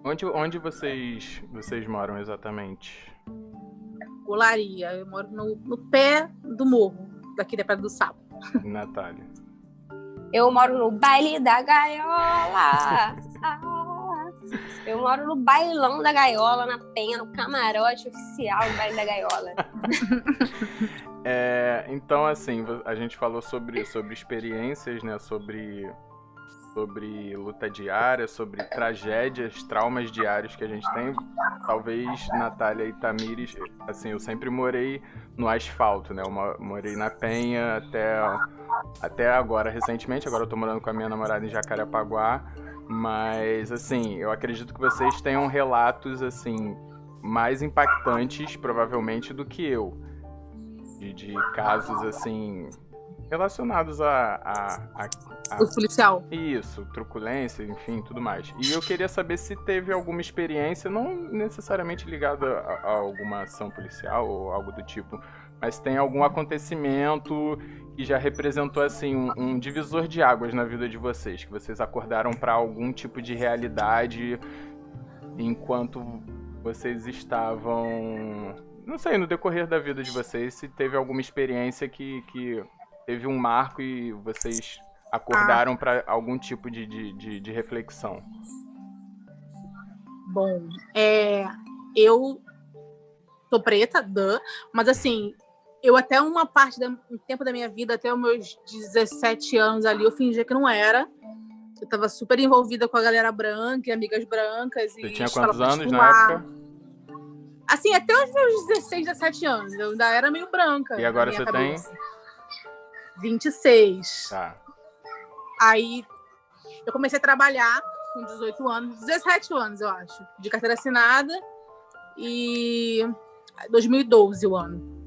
Onde, onde vocês, vocês moram exatamente? Olaria. Eu moro no, no pé do morro, daqui da Pedra do Sapo. Natália. Eu moro no baile da gaiola. Eu moro no bailão da gaiola, na penha, no camarote oficial do baile da gaiola. É, então, assim, a gente falou sobre, sobre experiências, né? Sobre, sobre luta diária, sobre tragédias, traumas diários que a gente tem. Talvez Natália e Tamires, assim, eu sempre morei no asfalto, né? Eu morei na penha até até agora, recentemente. Agora eu tô morando com a minha namorada em Jacarepaguá. Mas, assim, eu acredito que vocês tenham relatos, assim, mais impactantes, provavelmente, do que eu. De, de casos, assim, relacionados a, a, a, a, o policial. Isso, truculência, enfim, tudo mais. E eu queria saber se teve alguma experiência, não necessariamente ligada a, a, alguma ação policial ou algo do tipo, mas tem algum acontecimento que já representou assim um, um divisor de águas na vida de vocês, que vocês acordaram para algum tipo de realidade enquanto vocês estavam, não sei, no decorrer da vida de vocês, se teve alguma experiência que, que teve um marco e vocês acordaram ah. para algum tipo de, de, de, de reflexão. Bom, é, eu sou preta, duh, mas assim, eu até uma parte do tempo da minha vida, até os meus 17 anos ali, eu fingia que não era. Eu estava super envolvida com a galera branca, amigas brancas. Você e tinha quantos anos na época? Assim, até os meus 16, 17 anos. Eu ainda era meio branca. E agora você cabeça. tem? 26. Tá. Aí eu comecei a trabalhar com 18 anos, 17 anos, eu acho, de carteira assinada. E 2012 o ano.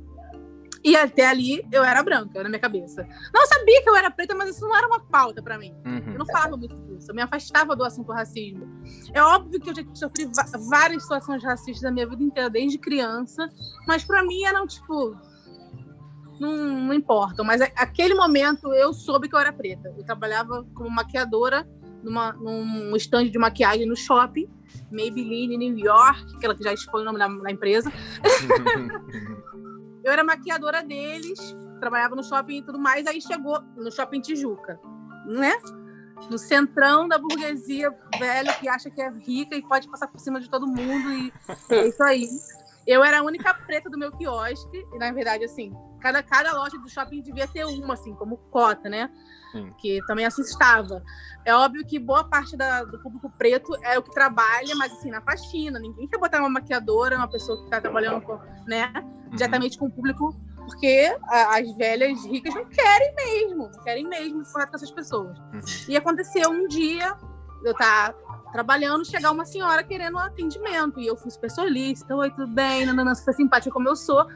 E até ali eu era branca na minha cabeça. Não sabia que eu era preta, mas isso não era uma pauta para mim. Uhum. Eu não falava muito disso. Eu me afastava do assunto racismo. É óbvio que eu já sofri várias situações racistas da minha vida inteira, desde criança. Mas para mim eram tipo. Não, não importam. Mas aquele momento eu soube que eu era preta. Eu trabalhava como maquiadora numa, num stand de maquiagem no shopping. Maybelline, New York, aquela que já expõe o nome da, da empresa. Eu era maquiadora deles, trabalhava no shopping e tudo mais, aí chegou no shopping Tijuca, né? No centrão da burguesia velha que acha que é rica e pode passar por cima de todo mundo e é isso aí. Eu era a única preta do meu quiosque, e na verdade, assim, cada, cada loja do shopping devia ter uma, assim, como cota, né? Sim. Que também assustava. É óbvio que boa parte da, do público preto é o que trabalha, mas assim, na faxina. Ninguém quer botar uma maquiadora, uma pessoa que está trabalhando, com, né? Uhum. Diretamente com o público, porque a, as velhas ricas não querem mesmo, não querem mesmo falar com essas pessoas. Uhum. E aconteceu um dia, eu tá trabalhando, chegar uma senhora querendo um atendimento. E eu fui super solícita, oi, tudo bem, nanana, super simpática como eu sou.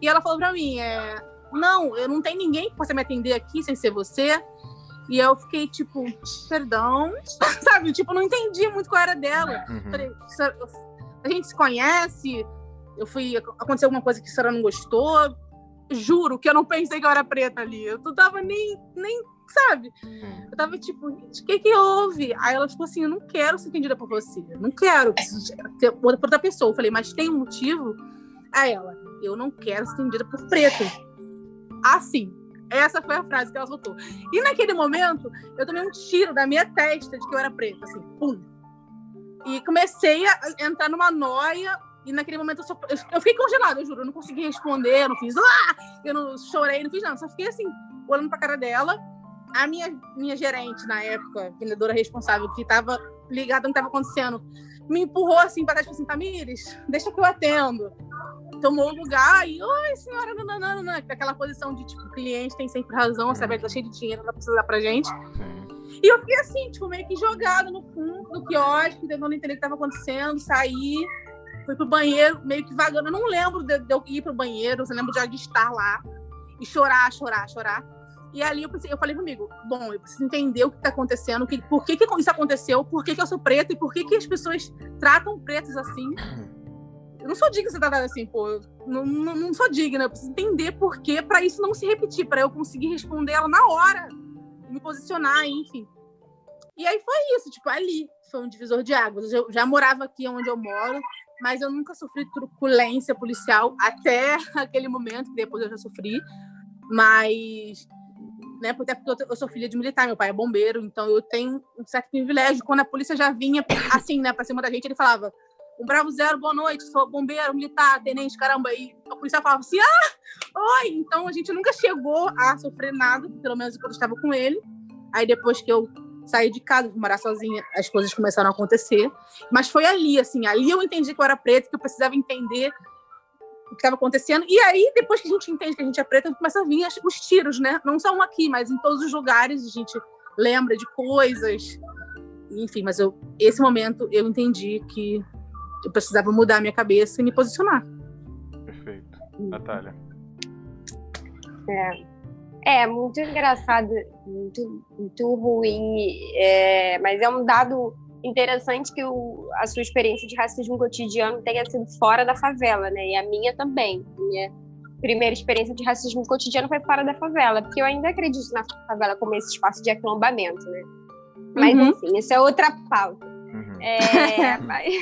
E ela falou pra mim, é, não, eu não tenho ninguém que possa me atender aqui sem ser você. E eu fiquei tipo, perdão, sabe? Tipo, não entendi muito qual era dela. Uhum. Falei, a gente se conhece, eu fui, aconteceu alguma coisa que a senhora não gostou. Juro que eu não pensei que eu era preta ali. Eu não tava nem, nem sabe? Uhum. Eu tava tipo, o que que houve? Aí ela ficou assim, eu não quero ser entendida por você. Não quero ter por outra pessoa. Eu falei, mas tem um motivo? Aí ela, eu não quero ser entendida por preto. Assim, essa foi a frase que ela soltou. E naquele momento, eu tomei um tiro da minha testa de que eu era preta, assim, pum. E comecei a entrar numa noia. E naquele momento eu, só, eu, fiquei congelada, eu juro. Eu não consegui responder, eu não fiz ah! Eu não chorei, não fiz nada. Só fiquei assim, olhando pra cara dela. A minha, minha gerente, na época, vendedora responsável, que estava ligada no que estava acontecendo, me empurrou assim para trás falou assim: Tamires, deixa que eu atendo tomou o lugar e, oi, senhora, nananana, aquela posição de, tipo, cliente tem sempre razão, sabe? Tá cheio de dinheiro, não precisa dar pra gente. E eu fiquei assim, tipo, meio que jogada no fundo do quiosque, tentando entender o que tava acontecendo, saí, fui pro banheiro, meio que vagando. Eu não lembro de, de eu ir pro banheiro, eu lembro de estar lá e chorar, chorar, chorar. E ali eu, pensei, eu falei comigo, bom, eu preciso entender o que está acontecendo, que, por que, que isso aconteceu, por que, que eu sou preta e por que, que as pessoas tratam pretos assim. Eu não sou digna de ser tratada assim, pô. Não, não, não, sou digna. Eu preciso entender por quê, para isso não se repetir, para eu conseguir responder ela na hora, me posicionar, enfim. E aí foi isso, tipo, ali foi um divisor de águas. Eu já morava aqui onde eu moro, mas eu nunca sofri truculência policial até aquele momento, que depois eu já sofri. Mas, né, até porque eu sou filha de militar, meu pai é bombeiro, então eu tenho um certo privilégio. Quando a polícia já vinha assim, né, pra cima da gente, ele falava: um Bravo Zero, boa noite, sou bombeiro, militar, tenente, caramba. E a polícia falava assim, ah, oi! Então a gente nunca chegou a sofrer nada, pelo menos quando eu estava com ele. Aí depois que eu saí de casa, fui morar sozinha, as coisas começaram a acontecer. Mas foi ali, assim, ali eu entendi que eu era preta, que eu precisava entender o que estava acontecendo. E aí, depois que a gente entende que a gente é preta, começa a vir os tiros, né? Não só um aqui, mas em todos os lugares a gente lembra de coisas. Enfim, mas eu, esse momento eu entendi que eu precisava mudar a minha cabeça e me posicionar. Perfeito. Natália. É, é muito engraçado, muito, muito ruim, é, mas é um dado interessante que o, a sua experiência de racismo cotidiano tenha sido fora da favela, né? E a minha também. Minha, primeira experiência de racismo cotidiano foi fora da favela, porque eu ainda acredito na favela como esse espaço de aquilombamento, né? Mas, uhum. enfim, isso é outra pauta. Uhum. É, mas,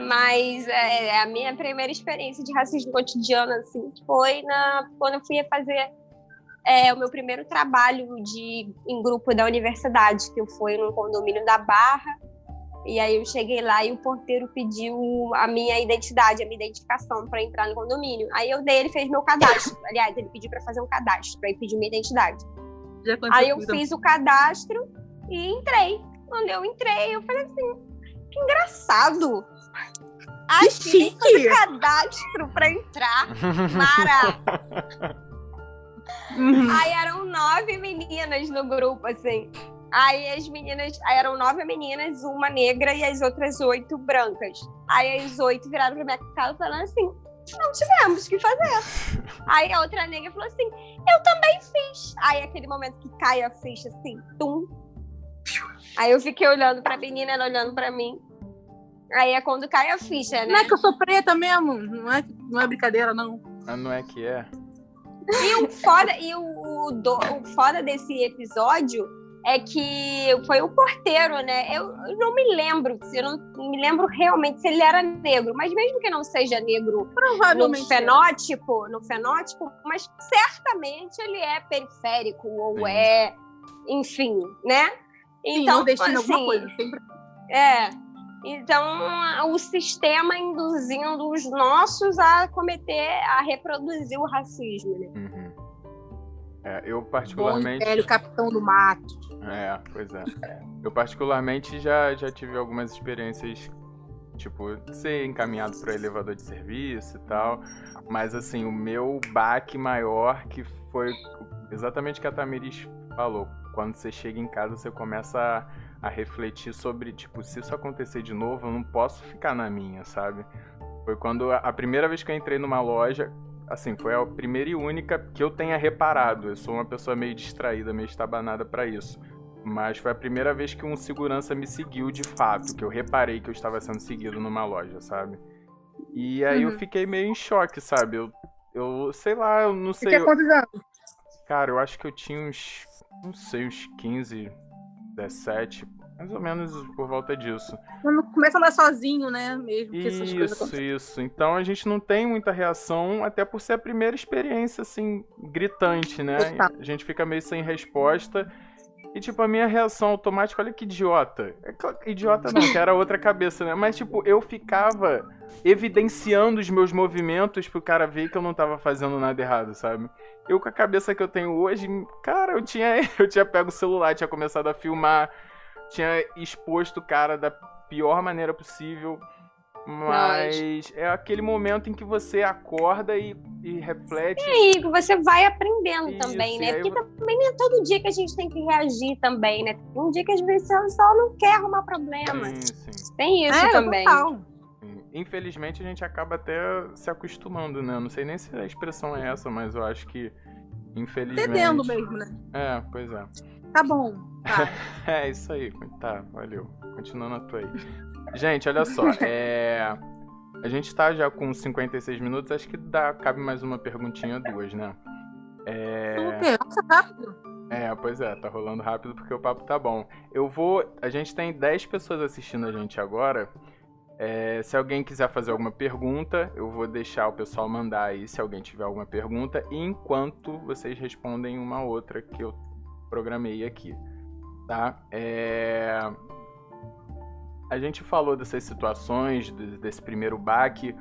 mas é, a minha primeira experiência de racismo cotidiano, assim, foi na, quando eu fui fazer é, o meu primeiro trabalho de, em grupo da universidade, que eu fui num condomínio da Barra, e aí eu cheguei lá e o porteiro pediu a minha identidade, a minha identificação para entrar no condomínio. Aí eu dei, ele fez meu cadastro. Aliás, ele pediu para fazer um cadastro, aí pediu minha identidade. Aí eu fiz o cadastro e entrei. Quando eu entrei, eu falei assim, que engraçado. Que fazer cadastro para entrar. Mara. Uhum. Aí eram nove meninas no grupo, assim. Aí as meninas, aí eram nove meninas, uma negra e as outras oito brancas. Aí as oito viraram pra minha cara falando assim: não tivemos o que fazer. Aí a outra negra falou assim: eu também fiz. Aí aquele momento que cai a ficha assim, tum. Aí eu fiquei olhando pra menina, ela olhando pra mim. Aí é quando cai a ficha, né? Não é que eu sou preta mesmo, não é, não é brincadeira, não. Ah, não é que é. E o foda, e o, do, o foda desse episódio é que foi o porteiro, né? Eu, eu não me lembro, eu não, me lembro realmente se ele era negro, mas mesmo que não seja negro Provavelmente no fenótipo, no fenótipo, mas certamente ele é periférico ou Sim. é, enfim, né? Então, Sim, assim, alguma coisa, sempre. É. Então, o sistema induzindo os nossos a cometer, a reproduzir o racismo, né? Uhum. É, eu particularmente. Bom velho capitão do mato. É, pois é. Eu particularmente já, já tive algumas experiências, tipo, ser encaminhado para elevador de serviço e tal. Mas assim, o meu baque maior que foi exatamente o que a Tamiris falou. Quando você chega em casa, você começa a, a refletir sobre, tipo, se isso acontecer de novo, eu não posso ficar na minha, sabe? Foi quando a, primeira vez que eu entrei numa loja, assim, foi a primeira e única que eu tenha reparado. Eu sou uma pessoa meio distraída, meio estabanada para isso. Mas foi a primeira vez que um segurança me seguiu de fato, que eu reparei que eu estava sendo seguido numa loja, sabe? E aí uhum. eu fiquei meio em choque, sabe? Eu, eu sei lá, eu não sei. Você tinha quantos anos? Cara, eu acho que eu tinha uns, não sei, uns 15, 17, mais ou menos por volta disso. Quando começa a andar sozinho, né? Mesmo isso, isso. Então a gente não tem muita reação, até por ser a primeira experiência, assim, gritante, né? A gente fica meio sem resposta. E, tipo, a minha reação automática, olha que idiota. É idiota não, que era outra cabeça, né? Mas, tipo, eu ficava evidenciando os meus movimentos pro cara ver que eu não tava fazendo nada errado, sabe? Eu, com a cabeça que eu tenho hoje, cara, eu tinha, eu tinha pego o celular, tinha começado a filmar, tinha exposto o cara da pior maneira possível. Mas é aquele momento em que você acorda e, e reflete. E você vai aprendendo Isso, também, né? Porque eu... também não é todo dia que a gente tem que reagir também, né? Um dia que às vezes você só não quer arrumar problema. Sim, sim. Tem isso é, também. Total. Infelizmente a gente acaba até se acostumando, né? Não sei nem se a expressão é essa, mas eu acho que infelizmente. Entendendo mesmo, né? É, pois é. Tá bom. Tá. é isso aí. Tá, valeu. Continuando a tua aí. Gente, olha só. É... A gente tá já com 56 minutos, acho que dá, cabe mais uma perguntinha, duas, né? É... Nossa, rápido. É, pois é, tá rolando rápido porque o papo tá bom. Eu vou. A gente tem 10 pessoas assistindo a gente agora. É, se alguém quiser fazer alguma pergunta, eu vou deixar o pessoal mandar aí se alguém tiver alguma pergunta, enquanto vocês respondem uma outra que eu programei aqui. Tá? É a gente falou dessas situações, desse primeiro baque.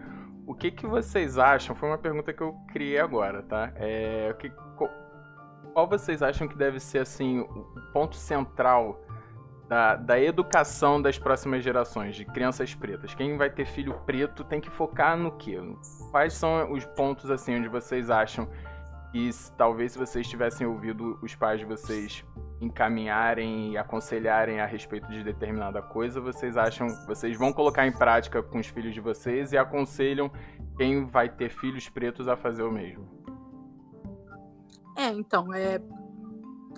O que, que vocês acham? Foi uma pergunta que eu criei agora, tá? É, que, qual vocês acham que deve ser assim o ponto central da, da educação das próximas gerações de crianças pretas? Quem vai ter filho preto tem que focar no quê? Quais são os pontos assim onde vocês acham e talvez se vocês tivessem ouvido os pais de vocês encaminharem e aconselharem a respeito de determinada coisa, vocês acham, vocês vão colocar em prática com os filhos de vocês e aconselham quem vai ter filhos pretos a fazer o mesmo? É, então, é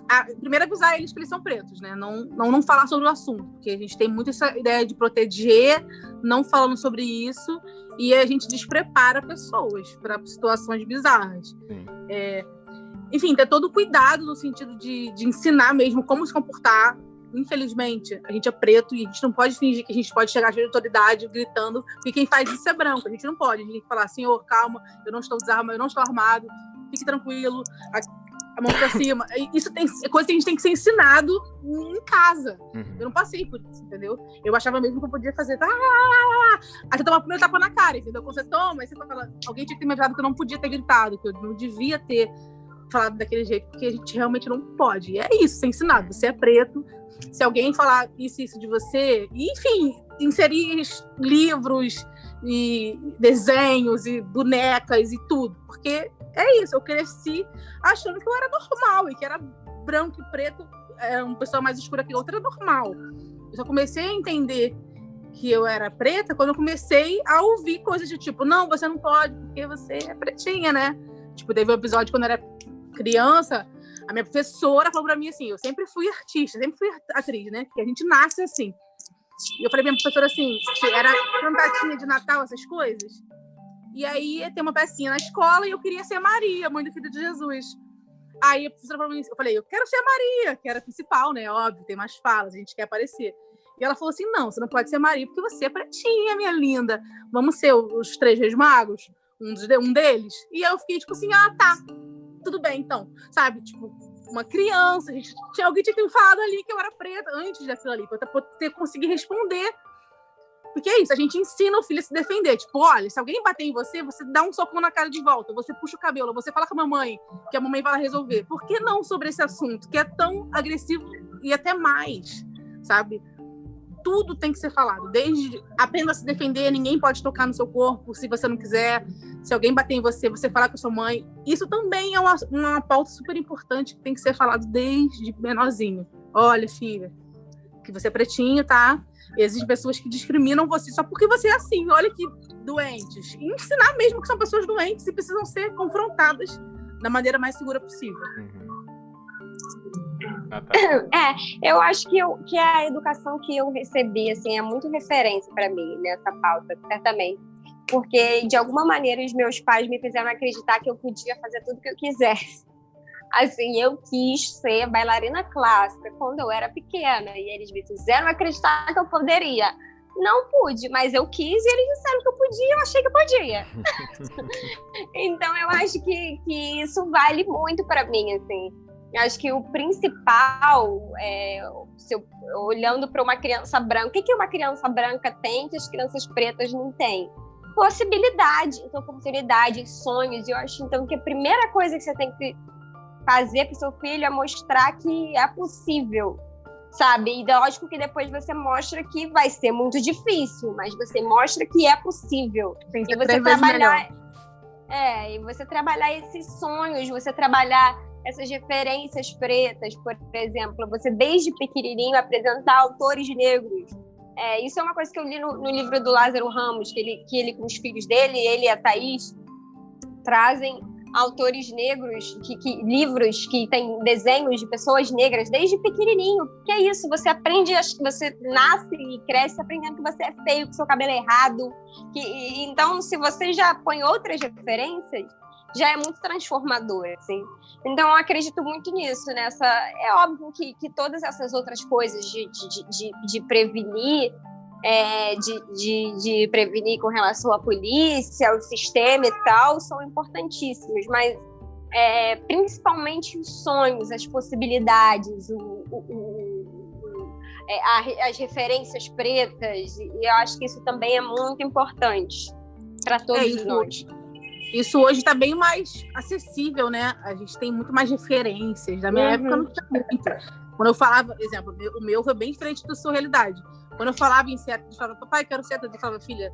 a, primeiro avisar eles que eles são pretos, né? Não, não, não falar sobre o assunto, porque a gente tem muito essa ideia de proteger, não falando sobre isso, e a gente desprepara pessoas para situações bizarras. É, enfim, ter todo o cuidado no sentido de, de ensinar mesmo como se comportar. Infelizmente, a gente é preto e a gente não pode fingir que a gente pode chegar de autoridade gritando, porque quem faz isso é branco. A gente não pode. A gente tem que falar, senhor, calma, eu não estou desarmado, eu não estou armado, fique tranquilo, a mão pra cima. Isso tem, é coisa que a gente tem que ser ensinado em casa. Uhum. Eu não passei por isso, entendeu? Eu achava mesmo que eu podia fazer. Ah, aí você toma o primeiro tapa na cara, entendeu? Quando você toma, aí você fala. Alguém tinha que ter me avisado que eu não podia ter gritado, que eu não devia ter falado daquele jeito, porque a gente realmente não pode. E é isso, ser ensinado. Você é preto. Se alguém falar isso isso de você, enfim, inserir livros e desenhos e bonecas e tudo, porque é isso, eu cresci achando que eu era normal e que era branco e preto, era uma pessoa mais escura que outra, era normal. Eu só comecei a entender que eu era preta quando eu comecei a ouvir coisas de tipo, não, você não pode, porque você é pretinha, né? Tipo, teve um episódio quando eu era criança, a minha professora falou pra mim assim, eu sempre fui artista, sempre fui atriz, né? Porque a gente nasce assim. E eu falei pra minha professora assim, era cantatinha de Natal, essas coisas. E aí tem uma pecinha na escola e eu queria ser Maria, mãe do filho de Jesus. Aí a professora falou eu falei, eu quero ser Maria, que era principal, né? Óbvio, tem mais falas, a gente quer aparecer. E ela falou assim: não, você não pode ser Maria porque você é pretinha, minha linda. Vamos ser os três reis magos, um, um deles. E eu fiquei tipo assim: ah, tá, tudo bem, então. Sabe? Tipo, uma criança, a gente, tinha, alguém tinha falado ali que eu era preta antes daquilo ali, pra eu ter conseguir responder porque é isso, a gente ensina o filho a se defender. Tipo, olha, se alguém bater em você, você dá um socão na cara de volta, você puxa o cabelo, você fala com a mamãe, que a mamãe vai lá resolver. Por que não sobre esse assunto, que é tão agressivo e até mais, sabe? Tudo tem que ser falado, desde apenas se defender, ninguém pode tocar no seu corpo se você não quiser. Se alguém bater em você, você falar com a sua mãe. Isso também é uma, uma pauta super importante que tem que ser falado desde menorzinho. Olha, filha, que você é pretinho, tá? Existem pessoas que discriminam você só porque você é assim. Olha que doentes. E ensinar mesmo que são pessoas doentes e precisam ser confrontadas da maneira mais segura possível. Uhum. Ah, tá. É, eu acho que, eu, que a educação que eu recebi assim, é muito referência para mim nessa pauta, certamente. Porque, de alguma maneira, os meus pais me fizeram acreditar que eu podia fazer tudo o que eu quisesse. Assim, eu quis ser bailarina clássica quando eu era pequena e eles me fizeram acreditar que eu poderia. Não pude, mas eu quis e eles disseram que eu podia, eu achei que eu podia. então eu acho que, que isso vale muito para mim, assim. Eu acho que o principal, é, eu, olhando para uma criança branca, o que, que uma criança branca tem que as crianças pretas não têm? Possibilidade, então possibilidade, sonhos. E eu acho então que a primeira coisa que você tem que fazer para o seu filho é mostrar que é possível, sabe? E lógico que depois você mostra que vai ser muito difícil, mas você mostra que é possível. Tem que e você trabalhar. É, e você trabalhar esses sonhos, você trabalhar essas referências pretas, por exemplo, você desde pequenininho apresentar autores negros. É, isso é uma coisa que eu li no, no, livro do Lázaro Ramos, que ele, que ele com os filhos dele, ele e a Thaís, trazem autores negros, que, que, livros que têm desenhos de pessoas negras desde pequenininho. Que é isso, você aprende, você nasce e cresce aprendendo que você é feio, que seu cabelo é errado. Que, então, se você já põe outras referências, já é muito transformador, assim. Então, eu acredito muito nisso, nessa... É óbvio que, que todas essas outras coisas de, de, de, de prevenir é, de, de, de, prevenir com relação à polícia, ao sistema e tal, são importantíssimos, mas é, principalmente os sonhos, as possibilidades, o, o, o, é, a, as referências pretas, e eu acho que isso também é muito importante para todos é, nós. Isso hoje está bem mais acessível, né? A gente tem muito mais referências. Na minha uhum. época não tinha muito. Quando eu falava, exemplo, o meu foi bem diferente da sua realidade. Quando eu falava em ser ator, eu falava, papai, quero ser ator. Eu falava, filha,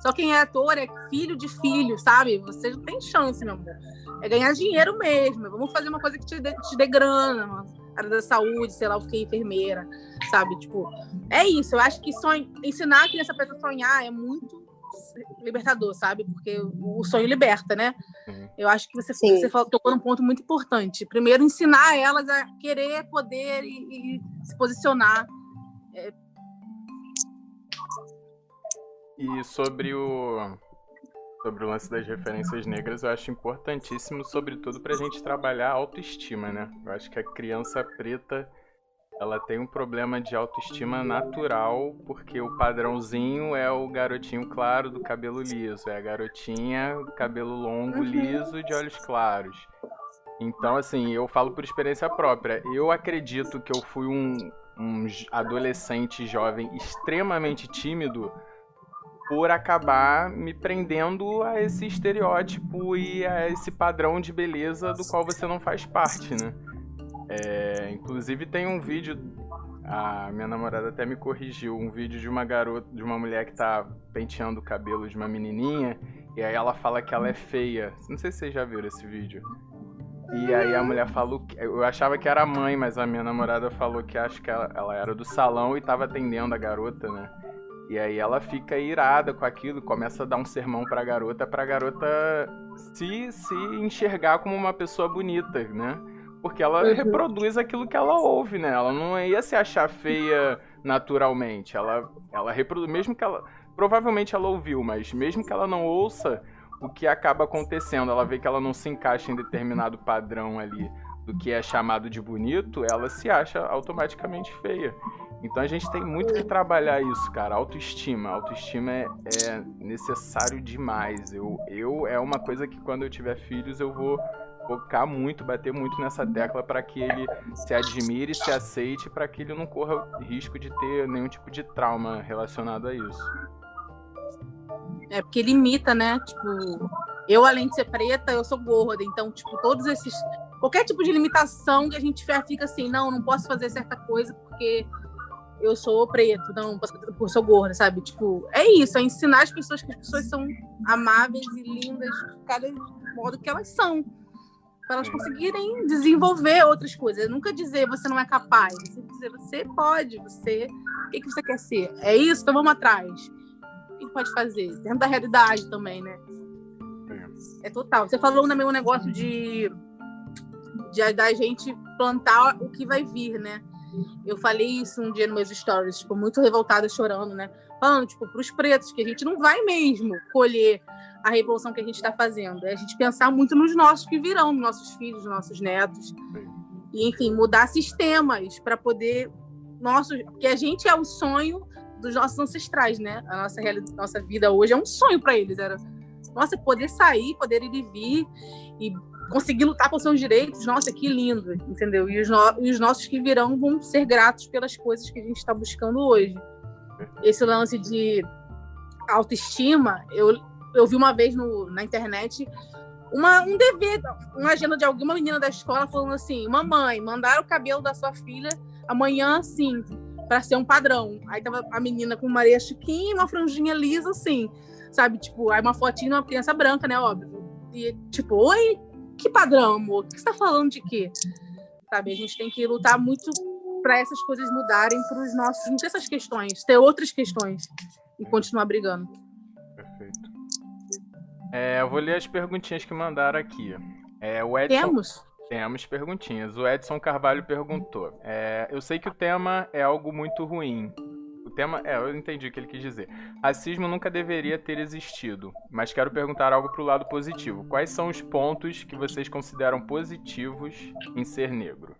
só quem é ator é filho de filho, sabe? Você não tem chance, meu amor. É ganhar dinheiro mesmo. Vamos fazer uma coisa que te dê, te dê grana, uma área da saúde, sei lá o que, enfermeira, sabe? Tipo, é isso. Eu acho que sonho, ensinar a criança a sonhar é muito libertador, sabe? Porque o sonho liberta, né? Sim. Eu acho que você, você falou, tocou num ponto muito importante. Primeiro, ensinar elas a querer, poder e, e se posicionar. É... E sobre o sobre o lance das referências negras, eu acho importantíssimo, sobretudo para a gente trabalhar a autoestima, né? Eu acho que a criança preta ela tem um problema de autoestima natural, porque o padrãozinho é o garotinho claro do cabelo liso, é a garotinha cabelo longo, uhum. liso, de olhos claros. Então, assim, eu falo por experiência própria. Eu acredito que eu fui um, um adolescente jovem extremamente tímido por acabar me prendendo a esse estereótipo e a esse padrão de beleza do qual você não faz parte, né? É, inclusive tem um vídeo, a minha namorada até me corrigiu, um vídeo de uma garota, de uma mulher que tá penteando o cabelo de uma menininha, e aí ela fala que ela é feia. Não sei se vocês já viram esse vídeo. E aí a mulher falou que. Eu achava que era a mãe, mas a minha namorada falou que acho que ela, ela era do salão e tava atendendo a garota, né? E aí ela fica irada com aquilo, começa a dar um sermão pra garota, pra garota se, se enxergar como uma pessoa bonita, né? Porque ela uhum. reproduz aquilo que ela ouve, né? Ela não ia se achar feia naturalmente. Ela, ela reproduz, mesmo que ela. Provavelmente ela ouviu, mas mesmo que ela não ouça, o que acaba acontecendo? Ela vê que ela não se encaixa em determinado padrão ali do que é chamado de bonito, ela se acha automaticamente feia. Então a gente tem muito que trabalhar isso, cara. Autoestima. Autoestima é, é necessário demais. Eu, eu é uma coisa que quando eu tiver filhos eu vou focar muito, bater muito nessa tecla para que ele se admire, se aceite, para que ele não corra risco de ter nenhum tipo de trauma relacionado a isso. É porque limita, né? Tipo, eu além de ser preta, eu sou gorda, então tipo todos esses qualquer tipo de limitação que a gente fica assim, não, não posso fazer certa coisa porque eu sou preto, não, por sou gorda, sabe? Tipo, é isso, é ensinar as pessoas que as pessoas são amáveis e lindas de cada modo que elas são. Para elas conseguirem desenvolver outras coisas. Nunca dizer você não é capaz. Você dizer você pode, você. O que, que você quer ser? É isso? Então vamos atrás. O que pode fazer? Dentro da realidade também, né? É total. Você falou também um negócio de, de da gente plantar o que vai vir, né? Eu falei isso um dia nos meus stories, tipo, muito revoltada, chorando, né? Falando, tipo, para os pretos, que a gente não vai mesmo colher a revolução que a gente está fazendo. É a gente pensar muito nos nossos que virão, nos nossos filhos, nos nossos netos. E, enfim, mudar sistemas para poder. Nosso, porque a gente é o sonho dos nossos ancestrais, né? A nossa, realidade, nossa vida hoje é um sonho para eles. Era, nossa, poder sair, poder ir e vir e conseguir lutar por seus direitos, nossa, que lindo, entendeu? E os, no, os nossos que virão vão ser gratos pelas coisas que a gente está buscando hoje. Esse lance de autoestima, eu, eu vi uma vez no, na internet uma, um dever, uma agenda de alguma menina da escola falando assim: Mamãe, mandaram o cabelo da sua filha amanhã assim, para ser um padrão. Aí tava a menina com uma areia chiquinha, uma franjinha lisa, assim, sabe? Tipo, aí uma fotinha de uma criança branca, né? Óbvio. E tipo, oi, que padrão, amor? O que você está falando de quê? Sabe, a gente tem que lutar muito para essas coisas mudarem para os nossos. Não ter essas questões, ter outras questões e continuar brigando. Perfeito. É, eu vou ler as perguntinhas que mandaram aqui. É, o Edson... Temos? Temos perguntinhas. O Edson Carvalho perguntou: é, Eu sei que o tema é algo muito ruim, o tema. É, eu entendi o que ele quis dizer. Racismo nunca deveria ter existido, mas quero perguntar algo pro lado positivo. Quais são os pontos que vocês consideram positivos em ser negro?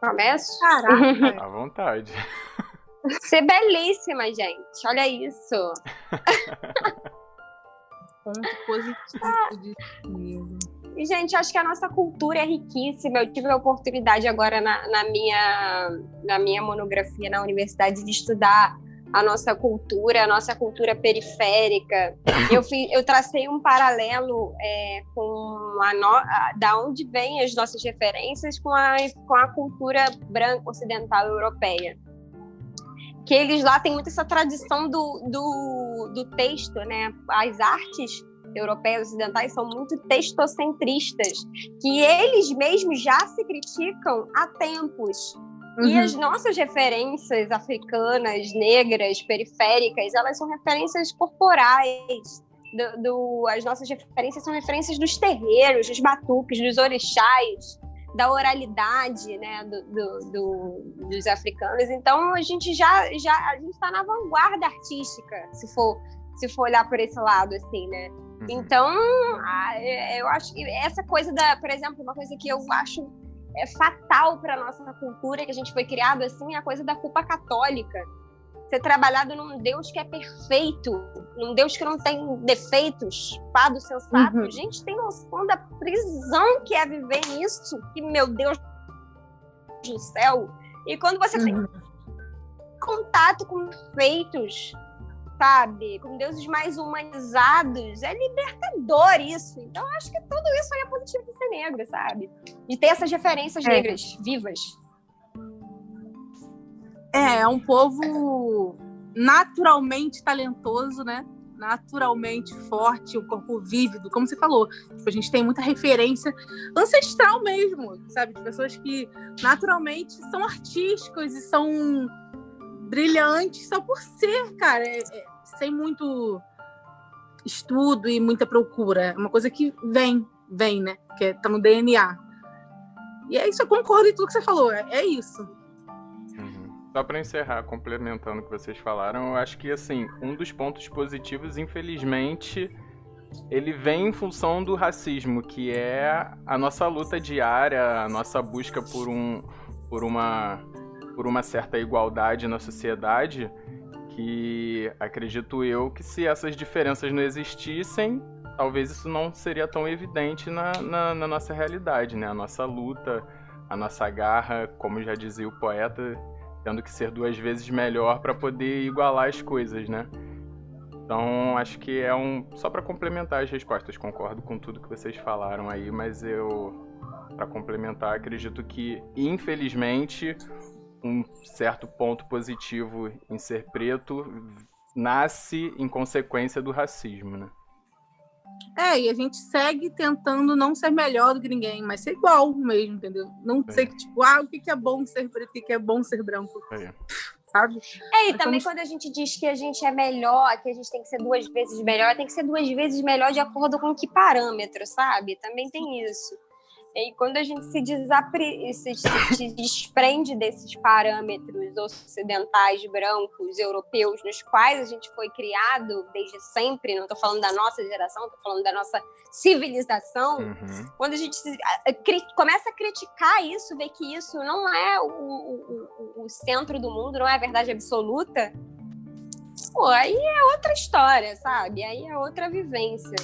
Começo? Caraca. À vontade. Ser belíssima, gente. Olha isso. Ponto positivo de e, gente, acho que a nossa cultura é riquíssima. Eu tive a oportunidade agora na, na, minha, na minha monografia na universidade de estudar a nossa cultura, a nossa cultura periférica. Eu, fiz, eu tracei um paralelo é, com a, no, a, da onde vêm as nossas referências com a, com a cultura branca ocidental europeia. Que eles lá têm muito essa tradição do, do, do texto, né? As artes europeias ocidentais são muito textocentristas, que eles mesmos já se criticam há tempos. Uhum. E as nossas referências africanas, negras, periféricas, elas são referências corporais. Do, do, as nossas referências são referências dos terreiros, dos batuques, dos orixás, da oralidade né, do, do, dos africanos. Então a gente já já a gente está na vanguarda artística, se for se for olhar por esse lado assim, né? Uhum. Então eu acho que essa coisa da, por exemplo, uma coisa que eu acho é fatal para nossa cultura que a gente foi criado assim é a coisa da culpa católica ser trabalhado num Deus que é perfeito, num Deus que não tem defeitos, fado sensato. Uhum. Gente, tem noção da prisão que é viver nisso? Que, meu Deus do céu! E quando você uhum. tem contato com defeitos, sabe? Com deuses mais humanizados, é libertador isso. Então, acho que tudo isso é positivo de ser negro, sabe? De ter essas referências é. negras vivas. É, é um povo naturalmente talentoso, né? Naturalmente forte, um corpo vívido, como você falou. Tipo, a gente tem muita referência ancestral mesmo, sabe? De pessoas que naturalmente são artísticas e são brilhantes só por ser, cara. É, é, sem muito estudo e muita procura. É uma coisa que vem, vem, né? Que é, tá no DNA. E é isso, eu concordo em tudo que você falou. É, é isso. Só para encerrar, complementando o que vocês falaram, eu acho que assim, um dos pontos positivos, infelizmente, ele vem em função do racismo, que é a nossa luta diária, a nossa busca por um por uma por uma certa igualdade na sociedade, que acredito eu que se essas diferenças não existissem, talvez isso não seria tão evidente na, na, na nossa realidade, né? A nossa luta, a nossa garra, como já dizia o poeta, tendo que ser duas vezes melhor para poder igualar as coisas, né? Então, acho que é um. Só para complementar as respostas, concordo com tudo que vocês falaram aí, mas eu, para complementar, acredito que, infelizmente, um certo ponto positivo em ser preto nasce em consequência do racismo, né? É, e a gente segue tentando não ser melhor do que ninguém, mas ser igual mesmo, entendeu? Não é. ser que, tipo, ah, o que é bom ser preto, o que é bom ser branco. É. Sabe? É, e também quando a gente diz que a gente é melhor, que a gente tem que ser duas vezes melhor, tem que ser duas vezes melhor de acordo com que parâmetro, sabe? Também tem isso. E quando a gente se, desapre... se, desprende desses parâmetros ocidentais, brancos, europeus, nos quais a gente foi criado desde sempre, não estou falando da nossa geração, estou falando da nossa civilização, uhum. quando a gente se, começa a criticar isso, ver que isso não é o, o, o, centro do mundo, não é a verdade absoluta, pô, aí é outra história, sabe? Aí é outra vivência.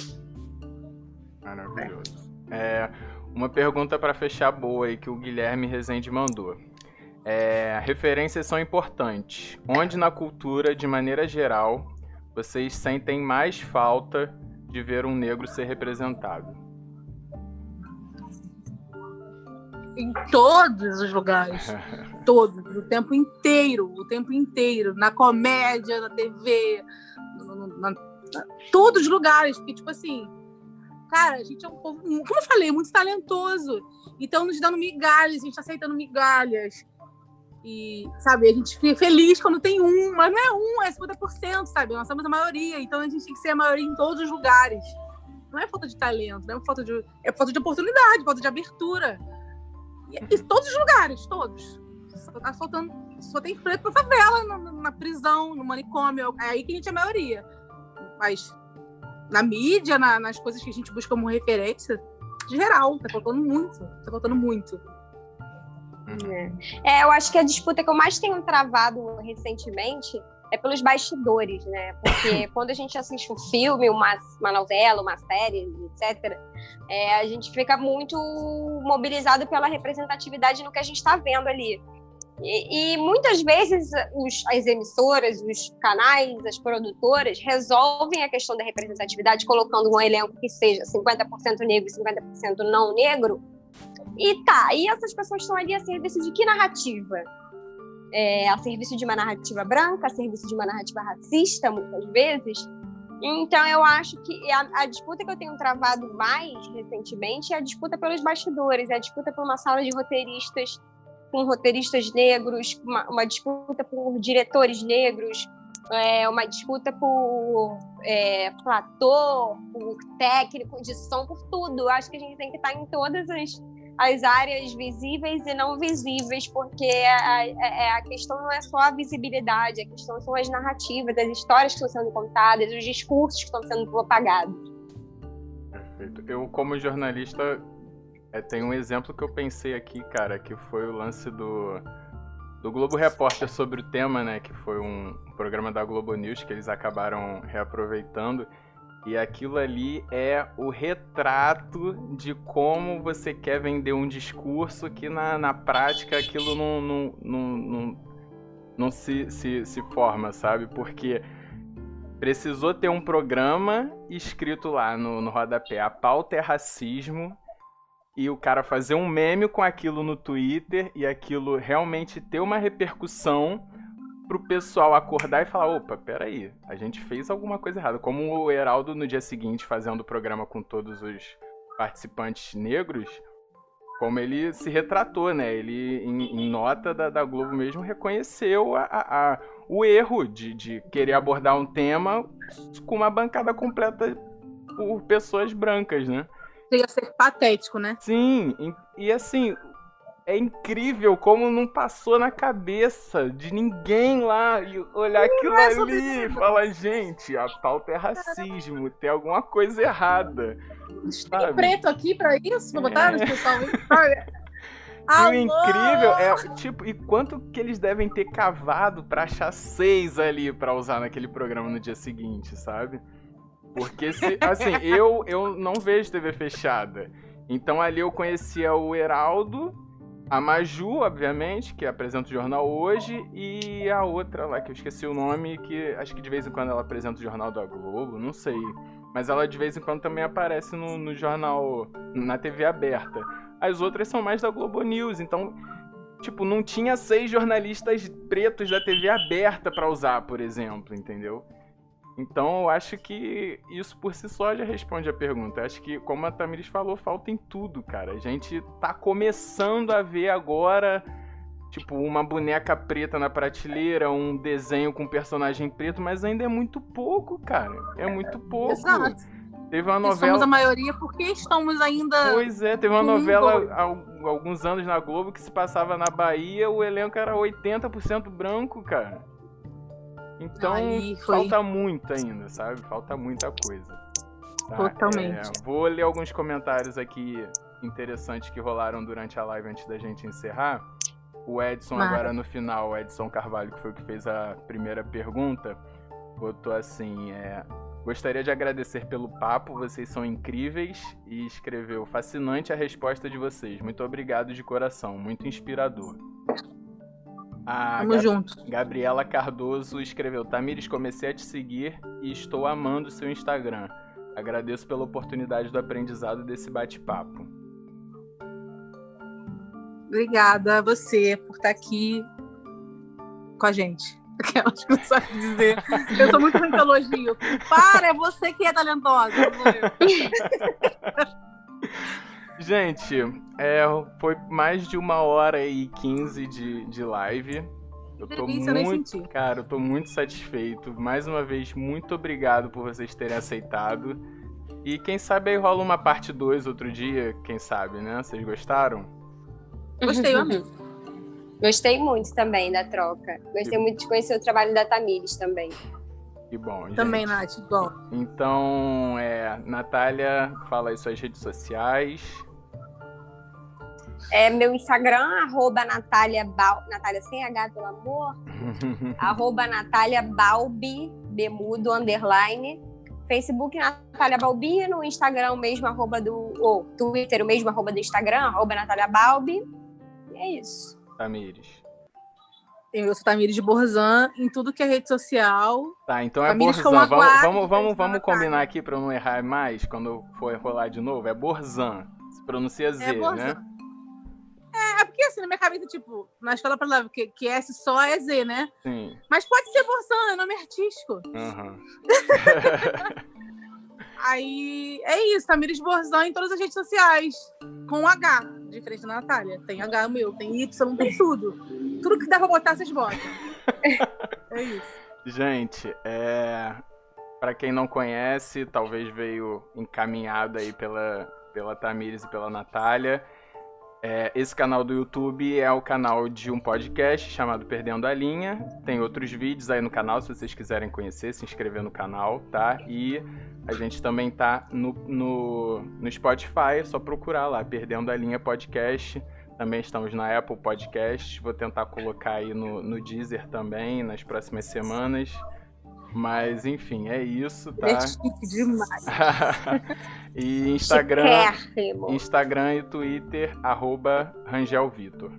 Maravilhoso. É, uma pergunta para fechar boa aí que o Guilherme Rezende mandou. É, referências são importantes. Onde na cultura, de maneira geral, vocês sentem mais falta de ver um negro ser representado? Em todos os lugares. todos. O tempo inteiro. O tempo inteiro. Na comédia, na TV, no, na, na, todos os lugares. Porque, tipo assim, Cara, a gente é um povo, como eu falei, muito talentoso. Então, nos dando migalhas, a gente tá aceitando migalhas. E, sabe, a gente fica feliz quando tem um, mas não é um, é 50%, sabe? Nós somos a maioria, então a gente tem que ser a maioria em todos os lugares. Não é falta de talento, não é falta de. É falta de oportunidade, falta de abertura. E, e todos os lugares, todos. Só tá faltando. Só tem preto na favela, na, na prisão, no manicômio. É aí que a gente é a maioria. Mas na mídia, na, nas coisas que a gente busca como referência, geral, tá faltando muito, tá faltando muito. Uhum. É, eu acho que a disputa que eu mais tenho travado recentemente é pelos bastidores, né? Porque quando a gente assiste um filme, uma, uma novela, uma série, etc., é, a gente fica muito mobilizado pela representatividade no que a gente está vendo ali. E, e muitas vezes os, as emissoras, os canais, as produtoras resolvem a questão da representatividade colocando um elenco que seja 50% negro e 50% não negro. E tá, e essas pessoas estão ali a serviço de que narrativa? É, a serviço de uma narrativa branca, a serviço de uma narrativa racista, muitas vezes. Então, eu acho que a, a, disputa que eu tenho travado mais recentemente é a disputa pelos bastidores, é a disputa por uma sala de roteiristas com roteiristas negros, uma, uma disputa por diretores negros, é, uma disputa por é, platô, por técnico de som, por tudo. Acho que a gente tem que estar em todas as, as áreas visíveis e não visíveis, porque a, a, a, questão não é só a visibilidade, a questão são as narrativas, as histórias que estão sendo contadas, os discursos que estão sendo propagados. Perfeito. Eu, como jornalista, é, tem um exemplo que eu pensei aqui, cara, que foi o lance do, do Globo Repórter sobre o tema, né? Que foi um programa da Globo News que eles acabaram reaproveitando. E aquilo ali é o retrato de como você quer vender um discurso que na, na prática aquilo não, não, não, não, não se, se, se forma, sabe? Porque precisou ter um programa escrito lá no, no rodapé. A pauta é racismo e o cara fazer um meme com aquilo no Twitter e aquilo realmente ter uma repercussão pro pessoal acordar e falar, opa, peraí, a gente fez alguma coisa errada. Como o Heraldo no dia seguinte fazendo o programa com todos os participantes negros, como ele se retratou, né? Ele, em, em nota da, da, Globo mesmo, reconheceu a, a, a, o erro de, de querer abordar um tema com uma bancada completa por pessoas brancas, né? Chega a ser patético, né? Sim, e, assim, é incrível como não passou na cabeça de ninguém lá e olhar aquilo é ali e falar, gente, a pauta é racismo, tem alguma coisa errada. Tem preto aqui pra isso? Pra botar é. pessoal E o incrível é, tipo, e quanto que eles devem ter cavado para achar seis ali para usar naquele programa no dia seguinte, sabe? Porque se, assim, eu eu não vejo TV fechada. Então ali eu conhecia o Heraldo, a Maju, obviamente, que apresenta o jornal hoje, e a outra lá, que eu esqueci o nome, que acho que de vez em quando ela apresenta o jornal da Globo, não sei. Mas ela de vez em quando também aparece no, no jornal, na TV aberta. As outras são mais da Globo News, então, tipo, não tinha seis jornalistas pretos da TV aberta para usar, por exemplo, entendeu? Então, eu acho que isso por si só já responde a pergunta. Eu acho que, como a Tamiris falou, falta em tudo, cara. A gente tá começando a ver agora, tipo, uma boneca preta na prateleira, um desenho com personagem preto, mas ainda é muito pouco, cara. É muito pouco. Exato. Teve uma novela. somos a maioria porque estamos ainda. Pois é, teve uma novela há alguns anos na Globo que se passava na Bahia, o elenco era 80% branco, cara. Então, falta muito ainda, sabe? Falta muita coisa. Tá? Totalmente. É, vou ler alguns comentários aqui interessantes que rolaram durante a live antes da gente encerrar. O Edson, Mara. agora no final, o Edson Carvalho, que foi o que fez a primeira pergunta, botou assim: é, Gostaria de agradecer pelo papo, vocês são incríveis. E escreveu: Fascinante a resposta de vocês. Muito obrigado de coração, muito inspirador. A Tamo Gab junto. Gabriela Cardoso escreveu: Tamires, comecei a te seguir e estou amando seu Instagram. Agradeço pela oportunidade do aprendizado desse bate-papo. Obrigada a você por estar aqui com a gente. Aquelas que não sabe dizer. Eu sou muito muito elogio. Para, é você que é talentosa. Gente, é, foi mais de uma hora e quinze de, de live. Eu tô Delícia, muito, eu cara, eu tô muito satisfeito. Mais uma vez, muito obrigado por vocês terem aceitado. E quem sabe aí rola uma parte 2 outro dia, quem sabe, né? Vocês gostaram? Gostei, eu amei. Gostei muito também da troca. Gostei e... muito de conhecer o trabalho da Tamires também. Que bom, gente. Também, Nath, bom. Então, é, Natália, fala aí suas redes sociais. É meu Instagram, arroba Natália Bal... Natália sem H, pelo amor. arroba Natália Balbi, bemudo, underline. Facebook, Natália Balbino. Instagram, o mesmo arroba do... Ou Twitter, o mesmo arroba do Instagram, arroba Natália Balbi. E é isso. Tamires. Eu sou Tamires de Borzan em tudo que é rede social. Tá, então é Tamires Borzan. Vamos, vamos, vamos, vamos combinar aqui para eu não errar mais quando for rolar de novo. É Borzan. Se pronuncia Z, é né? É, é porque assim, na minha cabeça, tipo, na escola pra que, que S só é Z, né? Sim. Mas pode ser Borzan, é nome artístico. Uhum. Aí é isso, Tamires Borzan em todas as redes sociais. Com H. diferente da Natália. Tem H meu, tem Y, tem tudo. Tudo que dá pra botar, vocês botam. é isso. Gente, é... para quem não conhece, talvez veio encaminhado aí pela, pela Tamires e pela Natália. É, esse canal do YouTube é o canal de um podcast chamado Perdendo a Linha. Tem outros vídeos aí no canal, se vocês quiserem conhecer, se inscrever no canal, tá? E a gente também tá no, no, no Spotify, é só procurar lá, Perdendo a Linha Podcast. Também estamos na Apple Podcast. Vou tentar colocar aí no, no Deezer também nas próximas semanas. Mas, enfim, é isso, tá? É chique demais. e Instagram, Instagram e Twitter, arroba Rangel Vitor.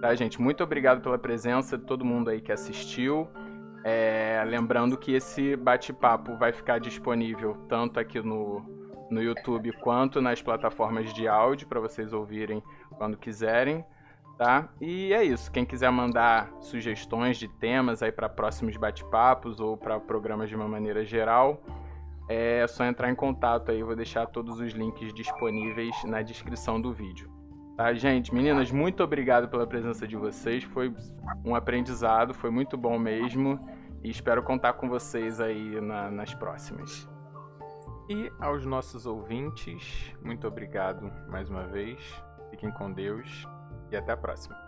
Tá, gente? Muito obrigado pela presença de todo mundo aí que assistiu. É, lembrando que esse bate-papo vai ficar disponível tanto aqui no, no YouTube quanto nas plataformas de áudio para vocês ouvirem quando quiserem tá? E é isso. Quem quiser mandar sugestões de temas aí para próximos bate-papos ou para programas de uma maneira geral, é só entrar em contato aí. Vou deixar todos os links disponíveis na descrição do vídeo. Tá, gente? Meninas, muito obrigado pela presença de vocês. Foi um aprendizado, foi muito bom mesmo. E espero contar com vocês aí na, nas próximas. E aos nossos ouvintes, muito obrigado mais uma vez. Fiquem com Deus e até a próxima.